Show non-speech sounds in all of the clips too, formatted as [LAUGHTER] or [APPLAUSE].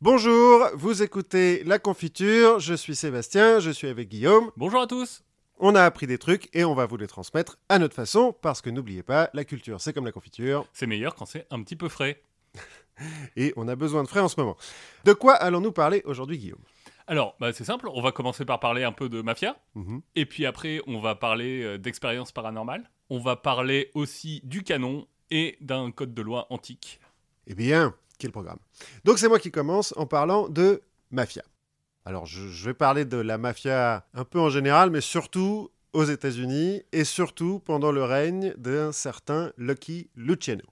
Bonjour, vous écoutez La Confiture, je suis Sébastien, je suis avec Guillaume. Bonjour à tous. On a appris des trucs et on va vous les transmettre à notre façon parce que n'oubliez pas, la culture c'est comme la confiture C'est meilleur quand c'est un petit peu frais. [LAUGHS] et on a besoin de frais en ce moment. De quoi allons-nous parler aujourd'hui Guillaume? Alors, bah, c'est simple, on va commencer par parler un peu de mafia, Mhm. et puis après on va parler euh, d'expérience paranormale. On va parler aussi du canon et d'un code de loi antique. Eh bien, quel programme Donc c'est moi qui commence en parlant de mafia. Alors je, je vais parler de la mafia un peu en général, mais surtout aux États-Unis et surtout pendant le règne d'un certain Lucky Luciano.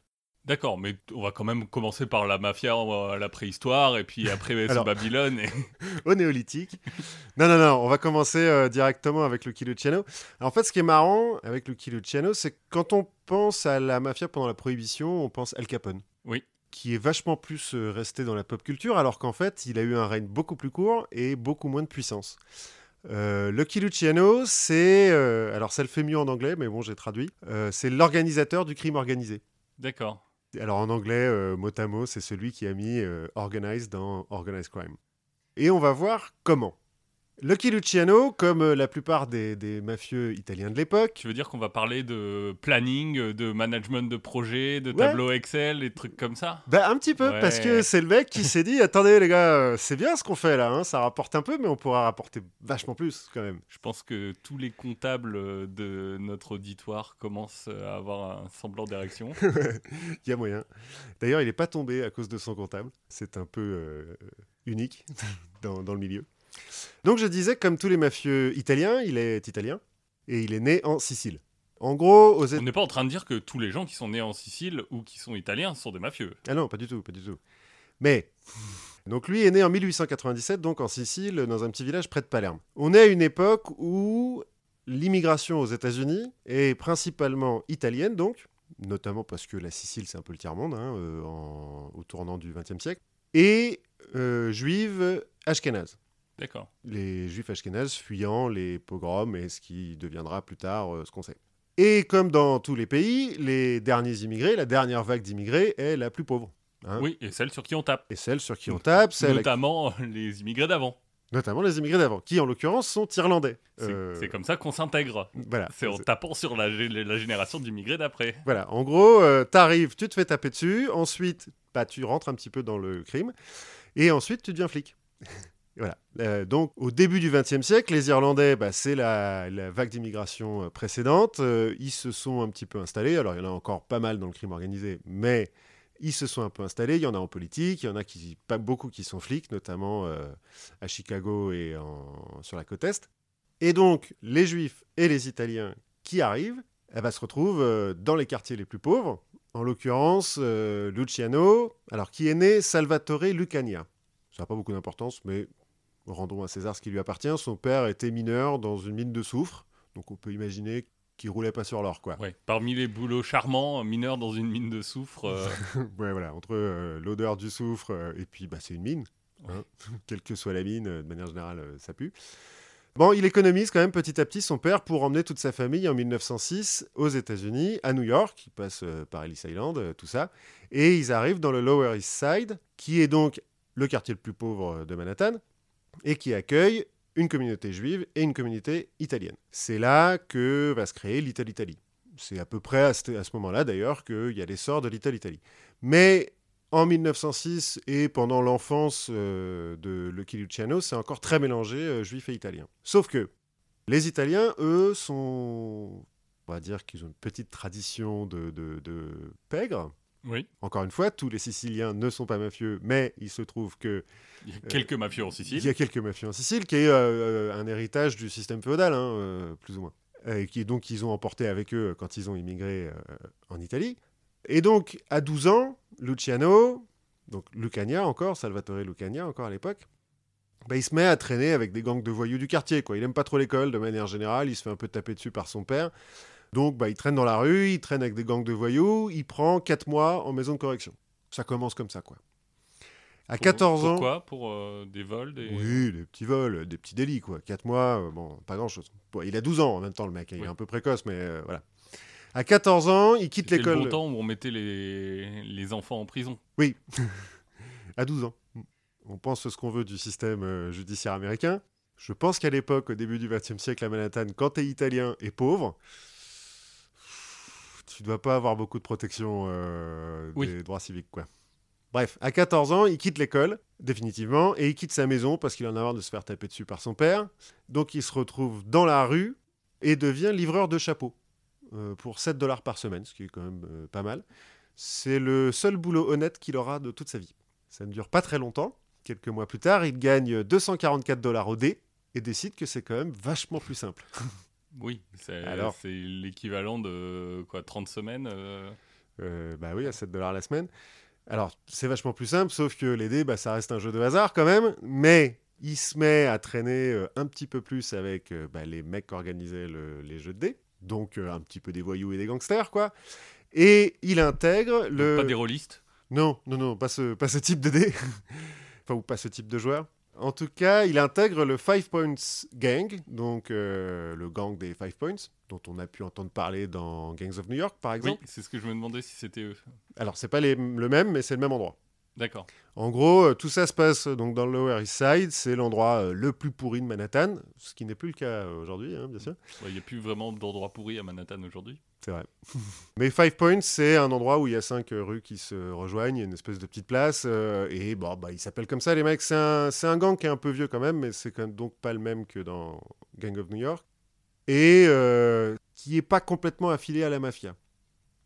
D'accord, mais on va quand même commencer par la mafia à la préhistoire, et puis après Alors- Babylone. et- [LAUGHS] au néolithique. Non, non, non, on va commencer euh, directement avec Lucky Luciano. En fait, ce qui est marrant avec Lucky Luciano, c'est que quand on pense à la mafia pendant la Prohibition, on pense Al Capone. Oui. Qui est vachement plus euh, resté dans la pop culture, alors qu'en fait, il a eu un règne beaucoup plus court et beaucoup moins de puissance. Euh, Lucky Luciano, c'est. euh, alors, ça le fait mieux en anglais, mais bon, j'ai traduit. Euh, c'est l'organisateur du crime organisé. D'accord. Alors en anglais, mot à mot, c'est celui qui a mis organized dans organized crime. Et on va voir comment. Lucky Luciano, comme euh, la plupart des, des mafieux italiens de l'époque, Tu veux dire qu'on va parler de planning, de management de projet, de Ouais. tableau Excel, des trucs comme ça? Bah un petit peu, Ouais. parce que c'est le mec qui s'est dit, [LAUGHS] attendez les gars, euh, c'est bien ce qu'on fait là, hein, ça rapporte un peu, mais on pourra rapporter vachement plus quand même. Je pense que tous les comptables euh, de notre auditoire commencent à avoir un semblant d'érection. [LAUGHS] Il y a moyen. D'ailleurs, il n'est pas tombé à cause de son comptable. C'est un peu euh, unique [LAUGHS] dans, dans le milieu. Donc, je disais, comme tous les mafieux italiens, il est italien et il est né en Sicile. En gros, aux On n'est pas en train de dire que tous les gens qui sont nés en Sicile ou qui sont italiens sont des mafieux. Ah non, pas du tout, pas du tout. Mais, donc lui est né en 1897, donc en Sicile, dans un petit village près de Palerme. On est à une époque où l'immigration aux États-Unis est principalement italienne, donc, notamment parce que la Sicile, c'est un peu le tiers-monde, hein, euh, en- au tournant du XXe siècle, et euh, juive ashkénaze. D'accord. Les juifs ashkénazes fuyant les pogroms et ce qui deviendra plus tard euh, ce qu'on sait. Et comme dans tous les pays, les derniers immigrés, la dernière vague d'immigrés est la plus pauvre. hein. Oui, et celle sur qui on tape. Et celle sur qui on tape, c'est la- Notamment les immigrés d'avant. notamment les immigrés d'avant, qui en l'occurrence sont irlandais. C'est Euh, comme ça qu'on s'intègre. Voilà. C'est en tapant sur la génération d'immigrés d'après. Voilà. En gros, euh, t'arrives, tu te fais taper dessus, ensuite, bah, tu rentres un petit peu dans le crime, et ensuite, tu deviens flic. Voilà. Euh, donc, au début du XXe siècle, les Irlandais, bah, c'est la, vague d'immigration euh, précédente. Euh, ils se sont un petit peu installés. Alors, il y en a encore pas mal dans le crime organisé, mais ils se sont un peu installés. Il y en a en politique, il y en a pas beaucoup qui sont flics, notamment à Chicago et sur la côte Est. Et donc, les Juifs et les Italiens qui arrivent, eh ben, se retrouvent dans les quartiers les plus pauvres. En l'occurrence, Luciano, alors qui est né Salvatore Lucania. Ça n'a pas beaucoup d'importance, mais rendons à César ce qui lui appartient. Son père était mineur dans une mine de soufre, donc on peut imaginer qu'il roulait pas sur l'or, quoi. Ouais. Parmi les boulots charmants, mineurs dans une mine de soufre. euh, [LAUGHS] ouais, voilà, entre euh, l'odeur du soufre euh, et puis bah, c'est une mine. hein. [LAUGHS] Quelle que soit la mine, euh, de manière générale, euh, ça pue. Bon, il économise quand même petit à petit son père pour emmener toute sa famille en 1906 aux États-Unis, à New York. Ils passent euh, par Ellis Island, euh, tout ça. Et ils arrivent dans le Lower East Side, qui est donc le quartier le plus pauvre euh, de Manhattan, et qui accueille une communauté juive et une communauté italienne. C'est là que va se créer Little Italy. C'est à peu près à ce, moment-là, d'ailleurs, qu'il y a l'essor de Little Italy. Mais en 1906 et pendant l'enfance euh, de Lucky Luciano, c'est encore très mélangé euh, juif et italien. Sauf que les Italiens, eux, sont... On va dire qu'ils ont une petite tradition de, de pègre. Oui. Encore une fois, tous les Siciliens ne sont pas mafieux, mais il se trouve que Il y a quelques mafieux en il Sicile. y a quelques mafieux en Sicile, qui est euh, un héritage du système féodal, hein, euh, plus ou moins. Et qui donc ils ont emporté avec eux quand ils ont immigré euh, en Italie. Et donc, à 12 ans, Luciano, donc Lucania encore, Salvatore Lucania encore à l'époque, bah, il se met à traîner avec des gangs de voyous du quartier. Quoi. Il aime pas trop l'école de manière générale, il se fait un peu taper dessus par son père. Donc bah, il traîne dans la rue, il traîne avec des gangs de voyous, il prend 4 mois en maison de correction. Ça commence comme ça, quoi. À Pour- 14 ans... Pourquoi Pour euh, des vols des... Oui, des petits vols, des petits délits, quoi. 4 mois, euh, bon, pas grand-chose. Bon, il a 12 ans en même temps, le mec. hein, Il Oui. est un peu précoce, mais euh, voilà. À 14 ans, il quitte C'était l'école. le bon temps où on mettait les, les enfants en prison. Oui. [LAUGHS] à 12 ans. on pense ce qu'on veut du système judiciaire américain. Je pense qu'à l'époque, au début du XXe siècle à Manhattan, quand tu es italien et pauvre, tu dois pas avoir beaucoup de protection euh, Oui. des droits civiques, quoi. Bref, à 14 ans, il quitte l'école, définitivement, et il quitte sa maison parce qu'il en a marre de se faire taper dessus par son père. Donc il se retrouve dans la rue et devient livreur de chapeaux euh, pour 7 dollars par semaine, ce qui est quand même euh, pas mal. C'est le seul boulot honnête qu'il aura de toute sa vie. Ça ne dure pas très longtemps. Quelques mois plus tard, il gagne 244 dollars au dé et décide que c'est quand même vachement plus simple. [LAUGHS] Oui, c'est l'équivalent de quoi 30 semaines euh, Euh, bah oui, à 7 dollars la semaine. Alors, c'est vachement plus simple, sauf que les dés, bah, ça reste un jeu de hasard quand même. Mais il se met à traîner euh, un petit peu plus avec euh, bah, les mecs qui organisaient le- les jeux de dés. Donc, un petit peu des voyous et des gangsters, quoi. Et il intègre le. Pas des rôlistes? Non, non, non, pas ce, pas ce type de dé. [LAUGHS] enfin, ou pas ce type de joueur. En tout cas, il intègre le Five Points Gang, donc euh, le gang des Five Points, dont on a pu entendre parler dans Gangs of New York, par Oui, exemple. c'est ce que je me demandais si c'était eux. Alors, c'est pas les- le même, mais c'est le même endroit. D'accord. En gros, euh, tout ça se passe euh, donc dans le Lower East Side. C'est l'endroit euh, le plus pourri de Manhattan, ce qui n'est plus le cas aujourd'hui, hein, bien sûr. Il n'y a plus vraiment d'endroit pourri à Manhattan aujourd'hui. C'est vrai. [LAUGHS] Mais Five Points, c'est un endroit où il y a cinq rues qui se rejoignent, il y a une espèce de petite place, euh, et bon, bah, ils s'appellent comme ça, les mecs. C'est un, gang qui est un peu vieux quand même, mais c'est donc pas le même que dans Gang of New York, et euh, qui est pas complètement affilié à la mafia.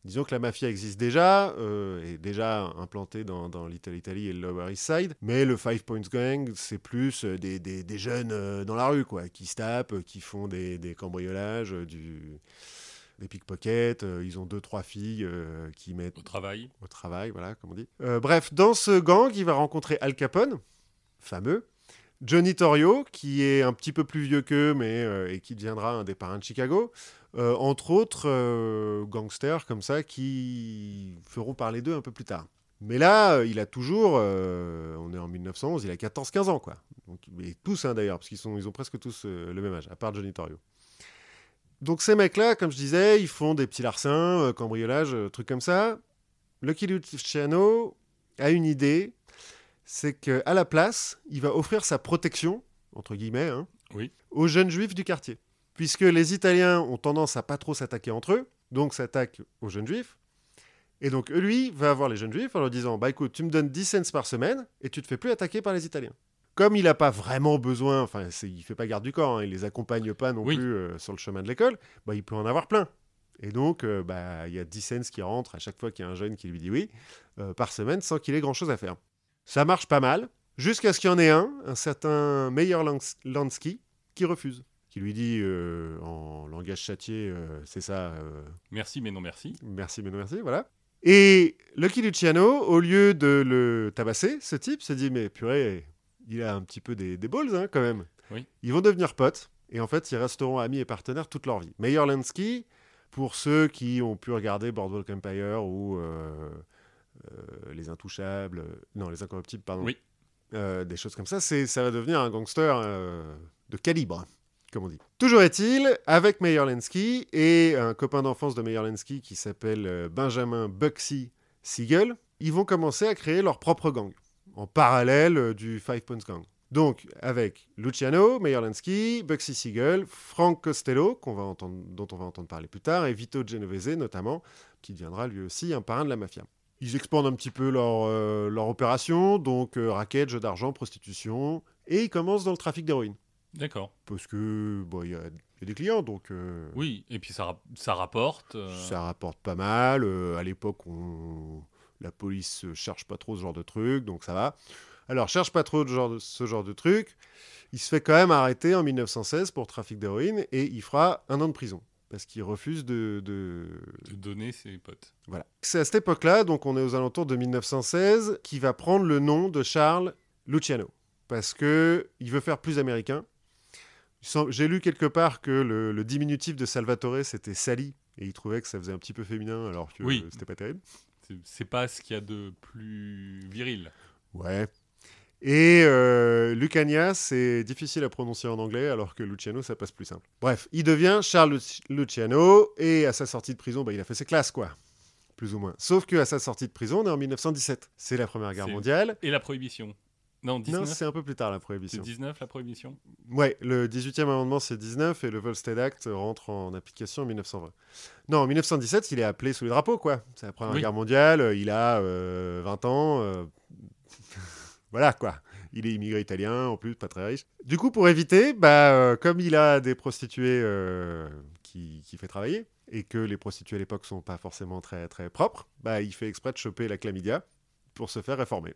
Disons que la mafia existe déjà, euh, est déjà implantée dans, dans Little Italy et le Lower East Side, mais le Five Points Gang, c'est plus euh, des, des- des jeunes euh, dans la rue, quoi, qui se tapent, euh, qui font des, des cambriolages, du, des pickpockets, euh, ils ont deux, trois filles euh, qui mettent Au travail. au travail, voilà, comme on dit. Euh, bref, dans ce gang, il va rencontrer Al Capone, fameux, Johnny Torrio, qui est un petit peu plus vieux qu'eux, mais et qui deviendra un des parrains de Chicago, euh, entre autres euh, gangsters comme ça qui feront parler d'eux un peu plus tard. Mais là, euh, il a toujours, euh, on est en 1911, il a 14-15 ans, quoi. Donc, et tous, hein, d'ailleurs, parce qu'ils sont, ils ont presque tous le même âge, à part Johnny Torrio. Donc ces mecs-là, comme je disais, ils font des petits larcins, cambriolages, trucs comme ça. Lucky Luciano a une idée, c'est qu'à la place, il va offrir sa protection, entre guillemets, hein, Oui. aux jeunes juifs du quartier. Puisque les Italiens ont tendance à pas trop s'attaquer entre eux, donc s'attaquent aux jeunes juifs. Et donc lui va avoir les jeunes juifs en leur disant Bah écoute, tu me donnes 10 cents par semaine et tu te fais plus attaquer par les Italiens. Comme il n'a pas vraiment besoin, enfin il fait pas garde du corps, hein, il les accompagne pas non Oui. plus euh, sur le chemin de l'école, bah, il peut en avoir plein. Et donc, euh, bah, il y a 10 cents qui rentrent à chaque fois qu'il y a un jeune qui lui dit oui, euh, par semaine, sans qu'il ait grand-chose à faire. Ça marche pas mal, jusqu'à ce qu'il y en ait un, un certain Meyer Lans- Lansky, qui refuse. Qui lui dit euh, en langage châtié, euh, c'est ça, euh, Merci, mais non merci. merci, mais non merci, voilà. Et Lucky Luciano, au lieu de le tabasser, ce type se dit mais purée, il a un petit peu des, des balls hein, quand même. Oui. Ils vont devenir potes et en fait ils resteront amis et partenaires toute leur vie. Meyer Lansky, pour ceux qui ont pu regarder Boardwalk Empire ou Les Intouchables, non Les Incorruptibles, pardon, Oui. Des choses comme ça, c'est ça va devenir un gangster de calibre Toujours est-il, avec Meyer Lansky et un copain d'enfance de Meyer Lansky qui s'appelle euh, Benjamin Buxy Siegel, ils vont commencer à créer leur propre gang, en parallèle euh, du Five Points Gang. Donc, avec Luciano, Meyer Lansky, Buxy Siegel, Frank Costello, dont on va entendre parler plus tard, et Vito Genovese notamment, qui deviendra lui aussi un parrain de la mafia. Ils expandent un petit peu leur, euh, opération, donc racket, jeu d'argent, prostitution, et ils commencent dans le trafic d'héroïne D'accord. parce que bon, il y, a il y a des clients, donc euh, Oui, et puis ça, rap- ça rapporte. euh, ça rapporte pas mal. Euh, à l'époque, on... la police euh, cherche pas trop ce genre de truc, donc ça va. Alors, cherche pas trop de genre de- ce genre de truc. Il se fait quand même arrêter en 1916 pour trafic d'héroïne et il fera un an de prison parce qu'il refuse de, de- de donner ses potes. Voilà. C'est à cette époque-là, donc on est aux alentours de 1916, qui va prendre le nom de Charles Luciano parce que il veut faire plus américain. J'ai lu quelque part que le, le diminutif de Salvatore c'était Sally et il trouvait que ça faisait un petit peu féminin alors que Oui. c'était pas terrible. C'est- pas ce qu'il y a de plus viril. Ouais. Et euh, Lucania, c'est difficile à prononcer en anglais, alors que Luciano, ça passe plus simple. Bref, il devient Charles Luci- Luciano, et à sa sortie de prison, bah, il a fait ses classes, quoi. Plus ou moins. Sauf qu'à sa sortie de prison, on est en 1917. C'est la Première Guerre mondiale. Et la prohibition. Non, Non, 19. c'est un peu plus tard la c'est prohibition. 19 la prohibition. Ouais, le 18e amendement c'est 19 et le Volstead Act rentre en application en 1920. Non, en 1917, il est appelé sous les drapeaux, quoi. C'est la Première Oui. Guerre mondiale, euh, il a euh, 20 ans. euh, [LAUGHS] voilà, quoi. Il est immigré italien, en plus, pas très riche. Du coup, pour éviter, bah, euh, comme il a des prostituées euh, qui, qui fait travailler, et que les prostituées à l'époque sont pas forcément très, très propres, bah, il fait exprès de choper la chlamydia pour se faire réformer.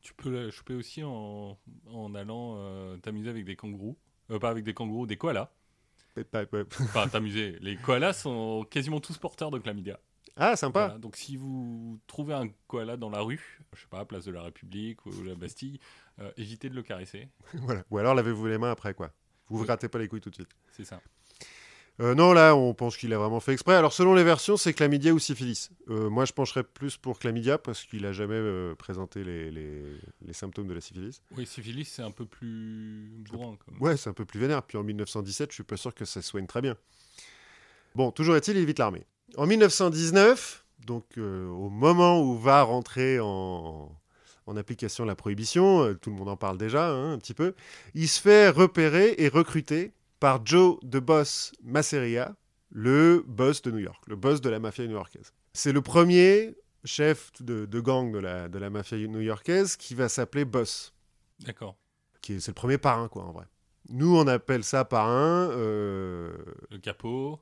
Tu peux la choper aussi en, en allant euh, t'amuser avec des kangourous. Euh, pas avec des kangourous, des koalas. Enfin, [LAUGHS] t'amuser. Les koalas sont quasiment tous porteurs de chlamydia. Ah, sympa. Voilà. Donc, si vous trouvez un koala dans la rue, je sais pas, place de la République ou la Bastille, euh, évitez de le caresser. [LAUGHS] Voilà. Ou alors lavez-vous les mains après, quoi. Vous vous Oui. grattez pas les couilles tout de suite. C'est ça. Euh, non, là, on pense qu'il a vraiment fait exprès. Alors, selon les versions, c'est chlamydia ou syphilis. Euh, moi, je pencherais plus pour chlamydia parce qu'il a jamais euh, présenté les, les- les symptômes de la syphilis. Oui, syphilis, c'est un peu plus bourrin. Comme... Ouais, c'est un peu plus vénère. Puis en 1917, je suis pas sûr que ça soigne très bien. Bon, toujours est-il, il évite l'armée. En 1919, donc au moment où va rentrer en, en application la prohibition, tout le monde en parle déjà hein, un petit peu, il se fait repérer et recruter par Joe de Boss Masseria, le boss de New York, le boss de la mafia new-yorkaise. C'est le premier chef de, de gang de la, de la mafia new-yorkaise qui va s'appeler Boss D'accord. c'est le premier parrain, quoi, en vrai. Nous, on appelle ça parrain euh, Le capot.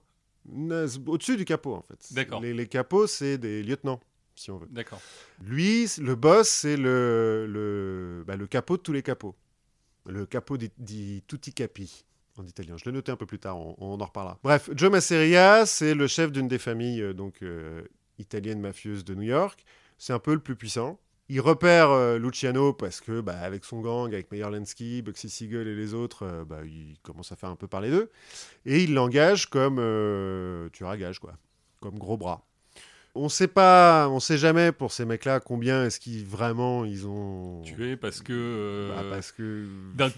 au-dessus du capot, en fait. D'accord. Les, les capots, c'est des lieutenants, si on veut. D'accord. Lui, le boss, c'est le, le, bah, le capot de tous les capots. Le capot di, di tutti capi, en italien. Je l'ai noté un peu plus tard, on, en reparlera. Bref, Joe Masseria, c'est le chef d'une des familles euh, donc, euh, italiennes mafieuses de New York. C'est un peu le plus puissant. Il repère euh, Luciano parce que, bah, avec son gang, avec Meyer Lansky, Bugsy Siegel et les autres, bah, il commence à faire un peu parler d'eux. Et il l'engage comme euh, tueur à gage, quoi. Comme gros bras. On sait pas, on sait jamais pour ces mecs-là combien est-ce qu'ils vraiment ils ont. Tué parce que. euh, Bah, parce que.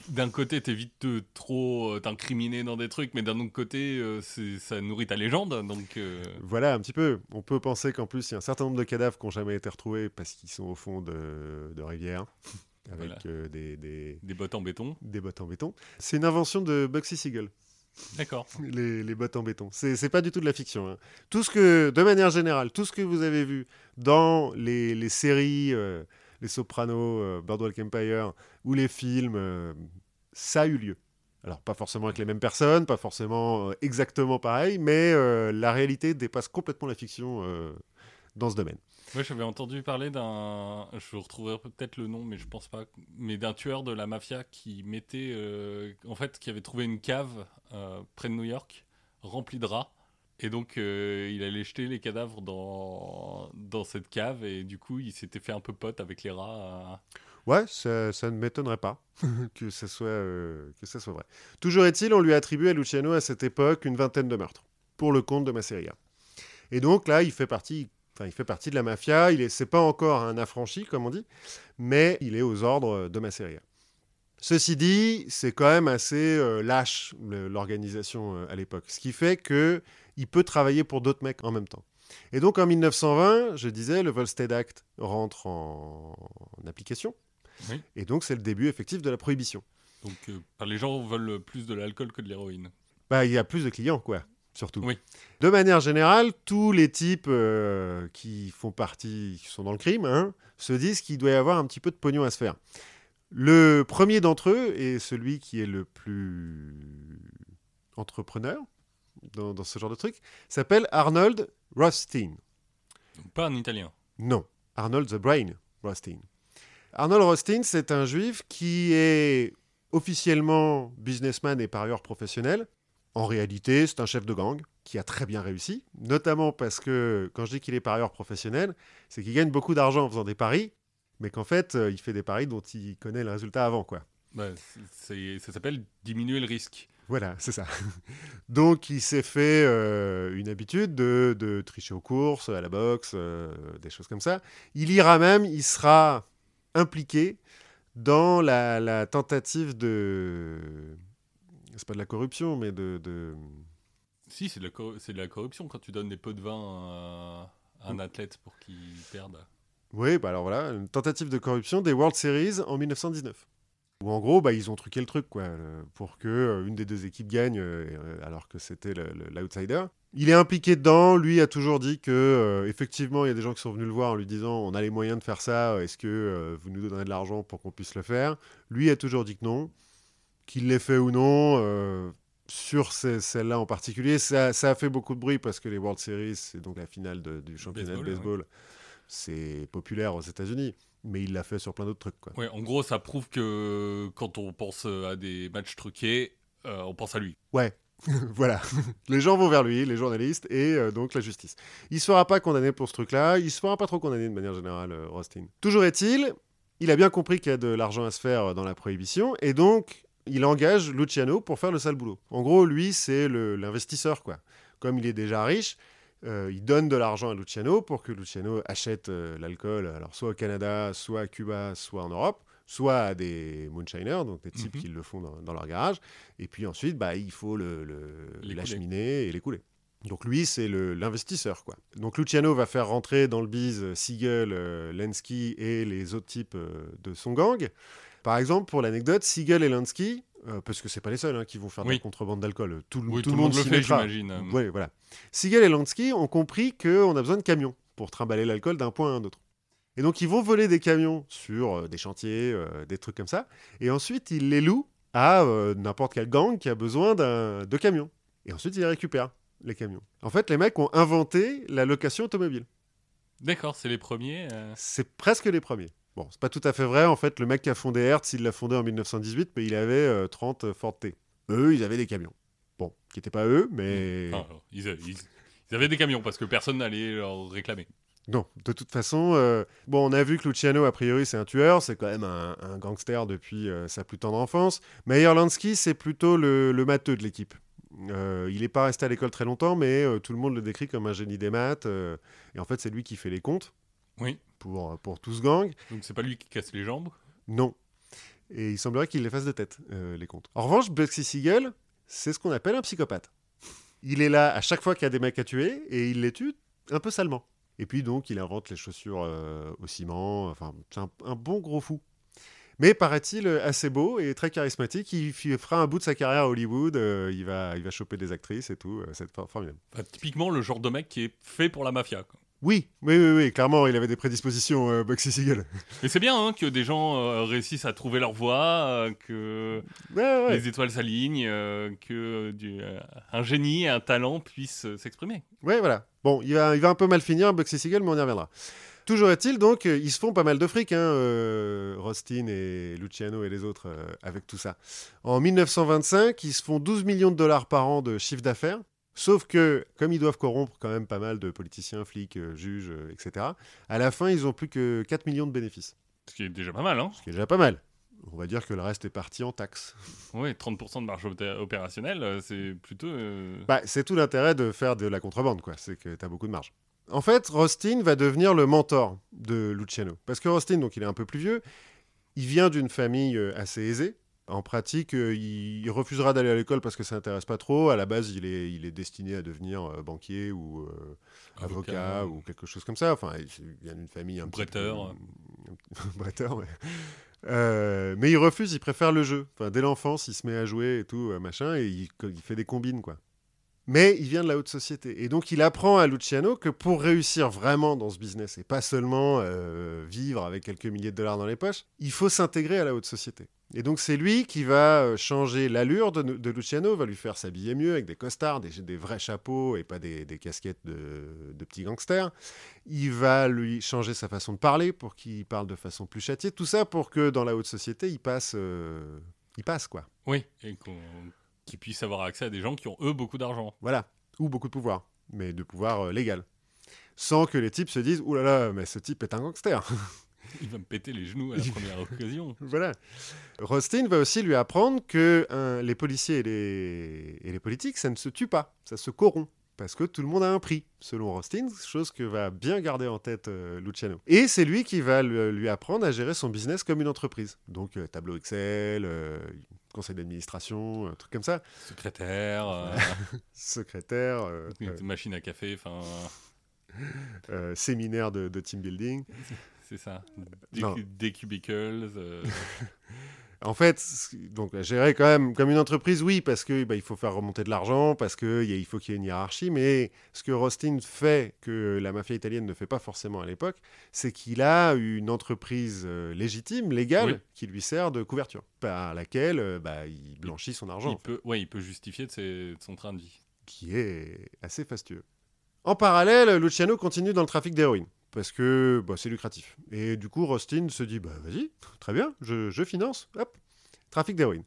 d'un- côté, t'évites de trop euh, t'incriminer dans des trucs, mais d'un autre côté, euh, ça nourrit ta légende. Donc, euh, Voilà, un petit peu. On peut penser qu'en plus, il y a un certain nombre de cadavres qui n'ont jamais été retrouvés parce qu'ils sont au fond de, de rivières, [LAUGHS] avec Voilà. euh, des, des, des bottes en béton. des bottes en béton. C'est une invention de Bugsy Siegel, D'accord. les, bottes en béton. C'est pas du tout de la fiction. hein. Tout ce que, de manière générale, tout ce que vous avez vu dans les, séries, euh, Les Sopranos, euh, Empire, ou les films, euh, ça a eu lieu. Alors, pas forcément avec les mêmes personnes, pas forcément euh, exactement pareil, mais la réalité dépasse complètement la fiction dans ce domaine. Moi, j'avais entendu parler d'un. Je retrouverai peut-être le nom, mais je pense pas. Mais d'un tueur de la mafia qui mettait. euh, En fait, qui avait trouvé une cave euh, près de New York, remplie de rats. Et donc, euh, il allait jeter les cadavres dans, dans cette cave. Et du coup, il s'était fait un peu pote avec les rats. Ouais, ça, ne m'étonnerait pas [LAUGHS] que, ça soit, que ça soit vrai. Toujours est-il, on lui a attribué à Luciano à cette époque une vingtaine de meurtres pour le compte de Masseria. Et donc là, il fait partie, enfin, il fait partie de la mafia. Il est, c'est pas encore un affranchi, comme on dit, mais il est aux ordres de Masseria. Ceci dit, c'est quand même assez euh, lâche le- l'organisation euh, à l'époque, ce qui fait que il peut travailler pour d'autres mecs en même temps. Et donc en 1920, je disais, le Volstead Act rentre en- en application. Oui. Et donc, c'est le début effectif de la prohibition. Donc, euh, les gens veulent plus de l'alcool que de l'héroïne. Bah, il y a plus de clients, quoi, surtout. Oui. De manière générale, tous les types euh, qui font partie, qui sont dans le crime, hein, se disent qu'il doit y avoir un petit peu de pognon à se faire. Le premier d'entre eux, et celui qui est le plus entrepreneur dans, dans ce genre de truc, s'appelle Arnold Rothstein. Pas un italien. Non, Arnold the Brain Rothstein. Arnold Rothstein, c'est un juif qui est officiellement businessman et parieur professionnel. En réalité, c'est un chef de gang qui a très bien réussi, notamment parce que quand je dis qu'il est parieur professionnel, c'est qu'il gagne beaucoup d'argent en faisant des paris, mais qu'en fait, euh, il fait des paris dont il connaît le résultat avant, quoi. Bah, ça s'appelle diminuer le risque. Voilà, c'est ça. [LAUGHS] Donc, il s'est fait euh, une habitude de, de tricher aux courses, à la boxe, euh, des choses comme ça. Il ira même, il sera impliqué dans la, la tentative de. C'est pas de la corruption, mais de. de- Si, c'est de, la de corruption quand tu donnes des pots de vin à un athlète pour qu'il perde. Oui, bah alors voilà, une tentative de corruption des World Series en 1919. Où en gros, bah, ils ont truqué le truc, quoi, pour que euh, une des deux équipes gagne, euh, euh, alors que c'était l'outsider. Il est impliqué dedans. Lui a toujours dit que, euh, effectivement, il y a des gens qui sont venus le voir en lui disant, on a les moyens de faire ça. Est-ce que vous nous donnerez de l'argent pour qu'on puisse le faire? Lui a toujours dit que non, qu'il l'ait fait ou non. euh, sur celle-là en particulier, ça, ça a fait beaucoup de bruit parce que les World Series, c'est donc la finale de- du championnat de Baseball. C'est populaire aux États-Unis, mais il l'a fait sur plein d'autres trucs. Quoi. Ouais, en gros, ça prouve que quand on pense à des matchs truqués, euh, on pense à lui. Ouais, [LAUGHS] voilà. Les gens vont vers lui, les journalistes, et euh, donc la justice. Il se fera pas condamner pour ce truc-là, il se fera pas trop condamner de manière générale, euh, Rostin. Toujours est-il, il a bien compris qu'il y a de l'argent à se faire dans la prohibition, et donc il engage Luciano pour faire le sale boulot. En gros, lui, c'est l'investisseur, quoi. Comme il est déjà riche, euh, il donne de l'argent à Luciano pour que Luciano achète euh, l'alcool, alors soit au Canada, soit à Cuba, soit en Europe, soit à des moonshiners, donc des types Mhm. qui le font dans, dans leur garage. Et puis ensuite, bah, il faut le, le- Les la couler. cheminée et les couler. Donc lui, c'est l'investisseur. quoi. Donc Luciano va faire rentrer dans le bise euh, Siegel, euh, Lensky et les autres types de son gang. Par exemple, pour l'anecdote, Siegel et Lensky, euh, parce que c'est pas les seuls hein, qui vont faire de Oui. la contrebande d'alcool, tout, le- Oui, tout le monde le fait, j'imagine. euh. Ouais, voilà. Siegel et Lansky ont compris qu'on a besoin de camions pour trimballer l'alcool d'un point à un autre. Et donc, ils vont voler des camions sur euh, des chantiers, euh, des trucs comme ça. Et ensuite, ils les louent à euh, n'importe quel gang qui a besoin de camions. Et ensuite, ils les récupèrent, les camions. En fait, les mecs ont inventé la location automobile. D'accord, c'est les premiers. euh. C'est presque les premiers. Bon, c'est pas tout à fait vrai. En fait, le mec qui a fondé Hertz, il l'a fondé en 1918, mais il avait euh, 30 Ford T. Eux, ils avaient des camions. Bon, qui n'étaient pas eux, mais... Alors, ils, ils- ils avaient des camions parce que personne n'allait leur réclamer. Non, de toute façon, euh, bon, on a vu que Luciano, a priori, c'est un tueur, c'est quand même un, un gangster depuis euh, sa plus tendre enfance. Meyer Lansky, c'est plutôt le, le matheux de l'équipe. Euh, il n'est pas resté à l'école très longtemps, mais euh, tout le monde le décrit comme un génie des maths. euh, et en fait, c'est lui qui fait les comptes Oui. Pour, pour tout ce gang. Donc c'est pas lui qui casse les jambes? Non. Et il semblerait qu'il les fasse de tête, euh, les comptes. En revanche, Bugsy Siegel, c'est ce qu'on appelle un psychopathe. Il est là à chaque fois qu'il y a des mecs à tuer, et il les tue un peu salement. Et puis donc, il invente les chaussures euh, au ciment. Enfin, c'est un, un bon gros fou. Mais paraît-il euh, assez beau et très charismatique. Il fera un bout de sa carrière à Hollywood. euh, il, va, il va choper des actrices et tout. euh, c'est for- formidable. Enfin, typiquement le genre de mec qui est fait pour la mafia. quoi. Oui, oui, oui, oui, clairement, il avait des prédispositions, euh, Bugsy Siegel. Mais c'est bien hein, que des gens euh, réussissent à trouver leur voie, euh, que Ouais, ouais. les étoiles s'alignent, euh, que du, un génie, un talent puissent euh, s'exprimer. Ouais, voilà. Bon, il va, il va un peu mal finir, Bugsy Siegel, mais on y reviendra. Toujours est-il, donc, ils se font pas mal de fric, hein, Rostin et Luciano et les autres, avec tout ça. En 1925, ils se font 12 millions de dollars par an de chiffre d'affaires. Sauf que, comme ils doivent corrompre quand même pas mal de politiciens, flics, euh, juges, euh, etc., à la fin, ils ont plus que 4 millions de bénéfices. Ce qui est déjà pas mal, hein Ce qui est déjà pas mal. On va dire que le reste est parti en taxes. [LAUGHS] Oui, 30% de marge opé- opérationnelle, euh, c'est plutôt... euh, Bah, c'est tout l'intérêt de faire de la contrebande, quoi. C'est que tu as beaucoup de marge. En fait, Rostin va devenir le mentor de Luciano. Parce que Rostin, donc il est un peu plus vieux, il vient d'une famille assez aisée. En pratique, euh, il il refusera d'aller à l'école parce que ça n'intéresse pas trop. À la base, il est, il est destiné à devenir euh, banquier ou euh, avocat, ou quelque chose comme ça. Enfin, il vient d'une famille un Bretteur. peu- [LAUGHS] Bretteur, ouais. Euh, mais il refuse, il préfère le jeu. Enfin, dès l'enfance, il se met à jouer et tout, machin, et il, il fait des combines, quoi. Mais il vient de la haute société. Et donc, il apprend à Luciano que pour réussir vraiment dans ce business, et pas seulement euh, vivre avec quelques milliers de dollars dans les poches, il faut s'intégrer à la haute société. Et donc, c'est lui qui va euh, changer l'allure de, de Luciano, va lui faire s'habiller mieux avec des costards, des, des vrais chapeaux et pas des, des casquettes de, de petits gangsters. Il va lui changer sa façon de parler pour qu'il parle de façon plus châtiée. Tout ça pour que dans la haute société, il passe, euh, il passe quoi. Oui, et qu'on- qu'ils puissent avoir accès à des gens qui ont, eux, beaucoup d'argent. Voilà. Ou beaucoup de pouvoir, mais de pouvoir euh, légal. Sans que les types se disent Ouh là là, mais ce type est un gangster. [LAUGHS] Il va me péter les genoux à la première [LAUGHS] occasion. voilà. Rostin va aussi lui apprendre que hein, les policiers et les, et les politiques, ça ne se tue pas, ça se corrompt. Parce que tout le monde a un prix, selon Rostin, chose que va bien garder en tête euh, Luciano. Et c'est lui qui va lui, lui apprendre à gérer son business comme une entreprise. Donc euh, tableau Excel, euh, conseil d'administration, un truc comme ça. Secrétaire, [LAUGHS] Secrétaire. machine à café, enfin... séminaire de, de team building. C'est ça. Des, cubicles. euh, [LAUGHS] En fait, donc gérer quand même comme une entreprise, oui, parce que bah, il faut faire remonter de l'argent, parce que y a- il faut qu'il y ait une hiérarchie. Mais ce que Rostin fait que la mafia italienne ne fait pas forcément à l'époque, c'est qu'il a une entreprise euh, légitime, légale, Oui. qui lui sert de couverture, par laquelle euh, bah, il blanchit son argent, il, peut, ouais, il peut justifier de, ses- de son train de vie. qui est assez fastueux. En parallèle, Luciano continue dans le trafic d'héroïne. Parce que bah, c'est lucratif. Et du coup, Rostin se dit bah, vas-y, très bien, je, je finance. Hop, trafic d'héroïne.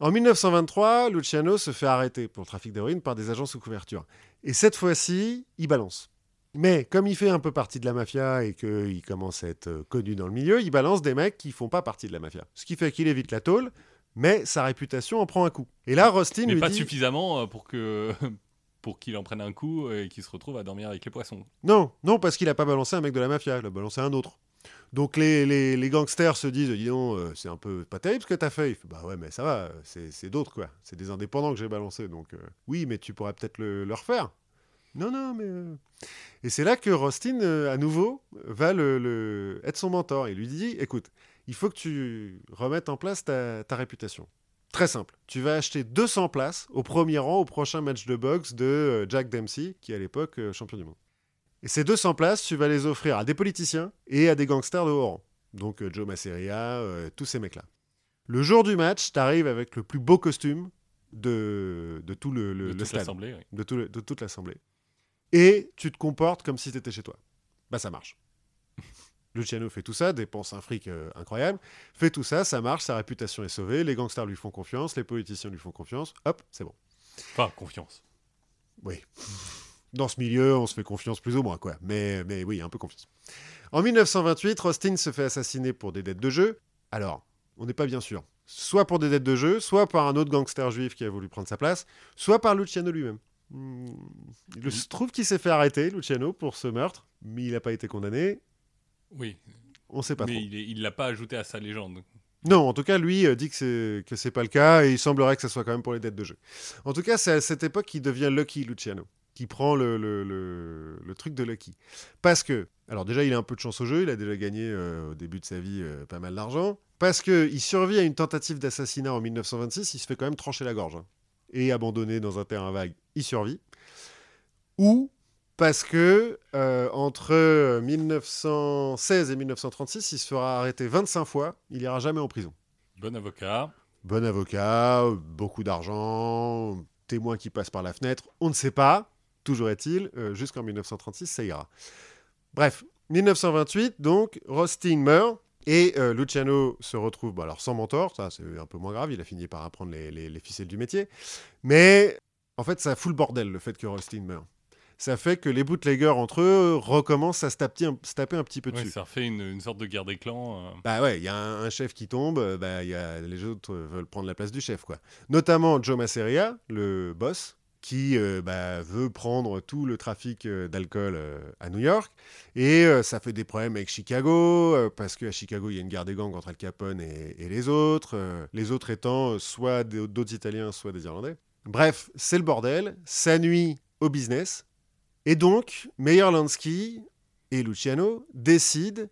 En 1923, Luciano se fait arrêter pour trafic d'héroïne par des agents sous couverture. Et cette fois-ci, il balance. Mais comme il fait un peu partie de la mafia et qu'il commence à être euh, connu dans le milieu, il balance des mecs qui font pas partie de la mafia. Ce qui fait qu'il évite la tôle, mais sa réputation en prend un coup. Et là, Rostin Mais lui pas dit... suffisamment euh, pour que [LAUGHS] pour qu'il en prenne un coup et qu'il se retrouve à dormir avec les poissons. Non, non, parce qu'il a pas balancé un mec de la mafia, il a balancé un autre. Donc les, gangsters se disent, dis donc, euh, c'est un peu pas terrible ce que t'as fait. Il fait, bah ouais, mais ça va, c'est d'autres quoi. C'est des indépendants que j'ai balancé, donc euh, oui, mais tu pourrais peut-être le, refaire. Non, non, mais... euh. Et c'est là que Rostin, à nouveau, va le, le- être son mentor. Il lui dit, écoute, il faut que tu remettes en place ta réputation. Très simple. Tu vas acheter 200 places au premier rang au prochain match de boxe de euh, Jack Dempsey, qui est à l'époque euh, champion du monde. Et ces 200 places, tu vas les offrir à des politiciens et à des gangsters de haut rang. Donc euh, Joe Masseria, euh, tous ces mecs-là. Le jour du match, tu arrives avec le plus beau costume de, de tout le, le- de le toute stade, l'assemblée. oui. de, tout le- de toute l'assemblée. Et tu te comportes comme si tu étais chez toi. Bah ça marche. Luciano fait tout ça, dépense un fric euh, incroyable, fait tout ça, ça marche, sa réputation est sauvée, les gangsters lui font confiance, les politiciens lui font confiance, hop, c'est bon. Enfin, confiance. Oui. Dans ce milieu, on se fait confiance plus ou moins, quoi. Mais, mais oui, un peu confiance. En 1928, Rostin se fait assassiner pour des dettes de jeu. Alors, on n'est pas bien sûr. Soit pour des dettes de jeu, soit par un autre gangster juif qui a voulu prendre sa place, soit par Luciano lui-même. Hmm, Il se trouve qu'il s'est fait arrêter, Luciano, pour ce meurtre, mais il n'a pas été condamné. Oui, On ne sait pas mais trop. il il l'a pas ajouté à sa légende. Non, en tout cas, lui euh, dit que c'est que c'est pas le cas et il semblerait que ce soit quand même pour les dettes de jeu. En tout cas, c'est à cette époque qu'il devient Lucky Luciano, qui prend le, le, le- le truc de Lucky. Parce que, alors déjà, il a un peu de chance au jeu, il a déjà gagné euh, au début de sa vie euh, pas mal d'argent. Parce que il survit à une tentative d'assassinat en 1926, il se fait quand même trancher la gorge hein. et abandonné dans un terrain vague, il survit. Ou parce que euh, entre 1916 et 1936, il se fera arrêter 25 fois, il ira jamais en prison. Bon avocat. Bon avocat, beaucoup d'argent, témoin qui passe par la fenêtre, on ne sait pas, toujours est-il, euh, jusqu'en 1936, ça ira. Bref, 1928, donc, Rostin meurt, et euh, Luciano se retrouve, bon, alors sans mentor, ça c'est un peu moins grave, il a fini par apprendre les, les- les ficelles du métier, mais en fait ça fout le bordel le fait que Rostin meurt. Ça fait que les bootleggers entre eux recommencent à se taper un, se taper un petit peu Ouais, dessus. ça refait une, une sorte de guerre des clans. euh. Bah ouais, il y a un, un chef qui tombe, euh, bah, y a, les autres veulent prendre la place du chef, quoi. Notamment Joe Masseria, le boss, qui euh, bah, veut prendre tout le trafic euh, d'alcool euh, à New York. Et ça fait des problèmes avec Chicago, parce qu'à Chicago, il y a une guerre des gangs entre Al Capone et, et les autres. les autres étant soit d'autres Italiens, soit des Irlandais. Bref, c'est le bordel, ça nuit au business. Et donc, Meyer Lansky et Luciano décident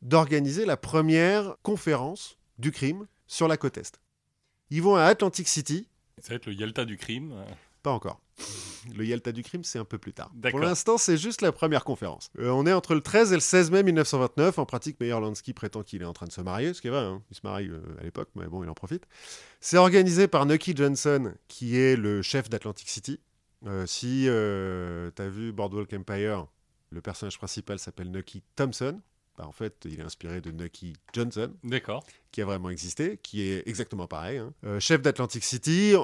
d'organiser la première conférence du crime sur la côte Est. Ils vont à Atlantic City, Ça va être le Yalta du crime. pas encore. Le Yalta du crime, c'est un peu plus tard. Pour l'instant, c'est juste la première conférence. Euh, on est entre le 13 et le 16 mai 1929. En pratique, Meyer Lansky prétend qu'il est en train de se marier, ce qui est vrai, hein. il se marie euh, à l'époque, mais bon, il en profite. C'est organisé par Nucky Johnson, qui est le chef d'Atlantic City. Euh, si tu as vu Boardwalk Empire, le personnage principal s'appelle Nucky Thompson. Bah, en fait, il est inspiré de Nucky Johnson D'accord. qui a vraiment existé, qui est exactement pareil. hein. Euh, chef d'Atlantic City, euh,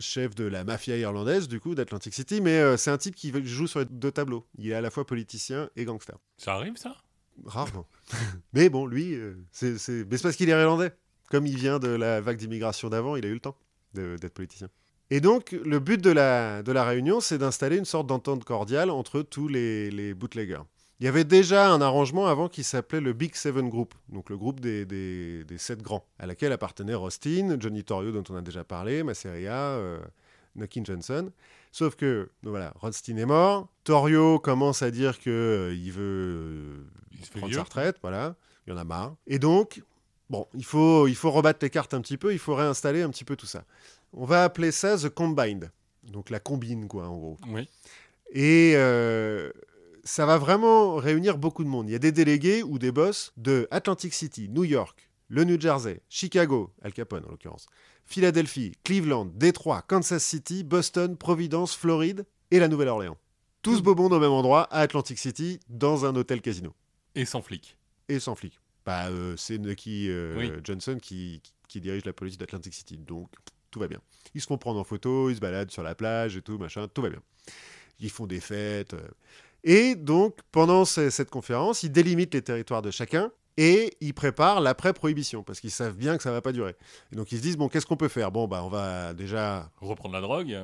chef de la mafia irlandaise, du coup, d'Atlantic City, mais euh, c'est un type qui joue sur les deux tableaux. Il est à la fois politicien et gangster. Ça arrive, ça? Rarement. [LAUGHS] mais bon, lui, euh, c'est c'est- mais c'est parce qu'il est irlandais. Comme il vient de la vague d'immigration d'avant, il a eu le temps de- d'être politicien. Et donc, le but de la, de la réunion, c'est d'installer une sorte d'entente cordiale entre tous les, les bootleggers. Il y avait déjà un arrangement avant qui s'appelait le Big Seven Group, donc le groupe des, des, des sept grands, à laquelle appartenaient Rostin, Johnny Torrio, dont on a déjà parlé, Masseria, euh, Johnson. Sauf que, donc voilà, Rodstein est mort. Torio commence à dire que euh, il veut euh, Il prendre sa retraite, voilà. Il y en a marre. Et donc, bon, il faut, il faut rebattre les cartes un petit peu, il faut réinstaller un petit peu tout ça. On va appeler ça The Combined. Donc la combine, quoi, en gros. Oui. Et euh, ça va vraiment réunir beaucoup de monde. Il y a des délégués ou des boss de Atlantic City, New York, le New Jersey, Chicago, Al Capone en l'occurrence, Philadelphie, Cleveland, Détroit, Kansas City, Boston, Providence, Floride et la Nouvelle-Orléans. Tous bobons au même endroit, à Atlantic City, dans un hôtel casino. Et sans flic. Et sans flic. Bah, euh, c'est Nucky euh, Oui. Johnson qui, qui dirige la police d'Atlantic City. Donc, tout va bien. Ils se font prendre en photo, ils se baladent sur la plage et tout, machin, tout va bien. Ils font des fêtes. euh. Et donc, pendant ce- cette conférence, ils délimitent les territoires de chacun et ils préparent l'après-prohibition parce qu'ils savent bien que ça va pas durer. Et donc, ils se disent, bon, qu'est-ce qu'on peut faire? Bon, bah, on va déjà Reprendre la drogue.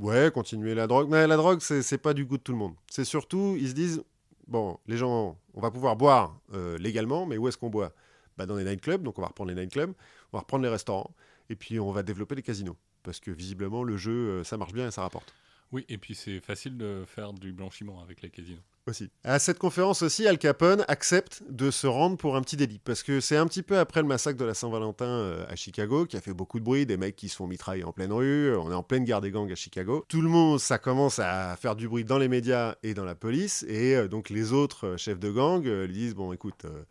Ouais, continuer la drogue. Mais la drogue, c'est c'est pas du goût de tout le monde. C'est surtout, ils se disent, bon, les gens, on va pouvoir boire euh, légalement, mais où est-ce qu'on boit? Bah, Dans les nightclubs, donc on va reprendre les nightclubs, on va reprendre les restaurants, et puis on va développer les casinos. Parce que visiblement, le jeu, euh, ça marche bien et ça rapporte. Oui, et puis c'est facile de faire du blanchiment avec les casinos. Aussi. À cette conférence aussi, Al Capone accepte de se rendre pour un petit délit. Parce que c'est un petit peu après le massacre de la Saint-Valentin euh, à Chicago, qui a fait beaucoup de bruit, des mecs qui se font mitrailler en pleine rue, on est en pleine guerre des gangs à Chicago. Tout le monde, ça commence à faire du bruit dans les médias et dans la police, et euh, donc les autres euh, chefs de gang euh, lui disent, bon écoute, euh,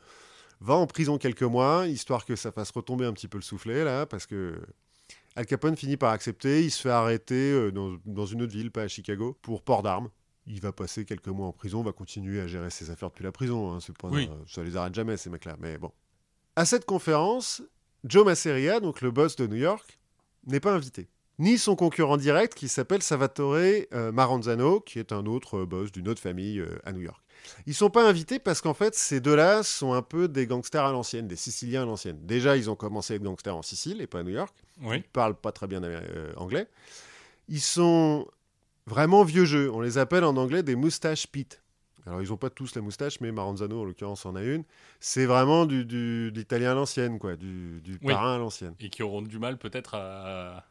va en prison quelques mois, histoire que ça fasse retomber un petit peu le soufflet, là, parce que... Al Capone finit par accepter, il se fait arrêter euh, dans, dans une autre ville, pas à Chicago, pour port d'armes. Il va passer quelques mois en prison, va continuer à gérer ses affaires depuis la prison. hein, pas, Oui. ça les arrête jamais, ces mecs-là. Mais bon. À cette conférence, Joe Masseria, donc le boss de New York, n'est pas invité. Ni son concurrent direct qui s'appelle Salvatore euh, Maranzano, qui est un autre euh, boss d'une autre famille euh, à New York. Ils sont pas invités parce qu'en fait, ces deux-là sont un peu des gangsters à l'ancienne, des Siciliens à l'ancienne. Déjà, ils ont commencé à être gangsters en Sicile et pas à New York Oui. ils parlent pas très bien euh, anglais. Ils sont vraiment vieux jeux. On les appelle en anglais des moustaches Pete. Alors, ils ont pas tous la moustache, mais Maranzano, en l'occurrence, en a une. C'est vraiment du, du- de l'italien à l'ancienne, quoi, du, du Oui. parrain à l'ancienne. Et qui auront du mal peut-être à,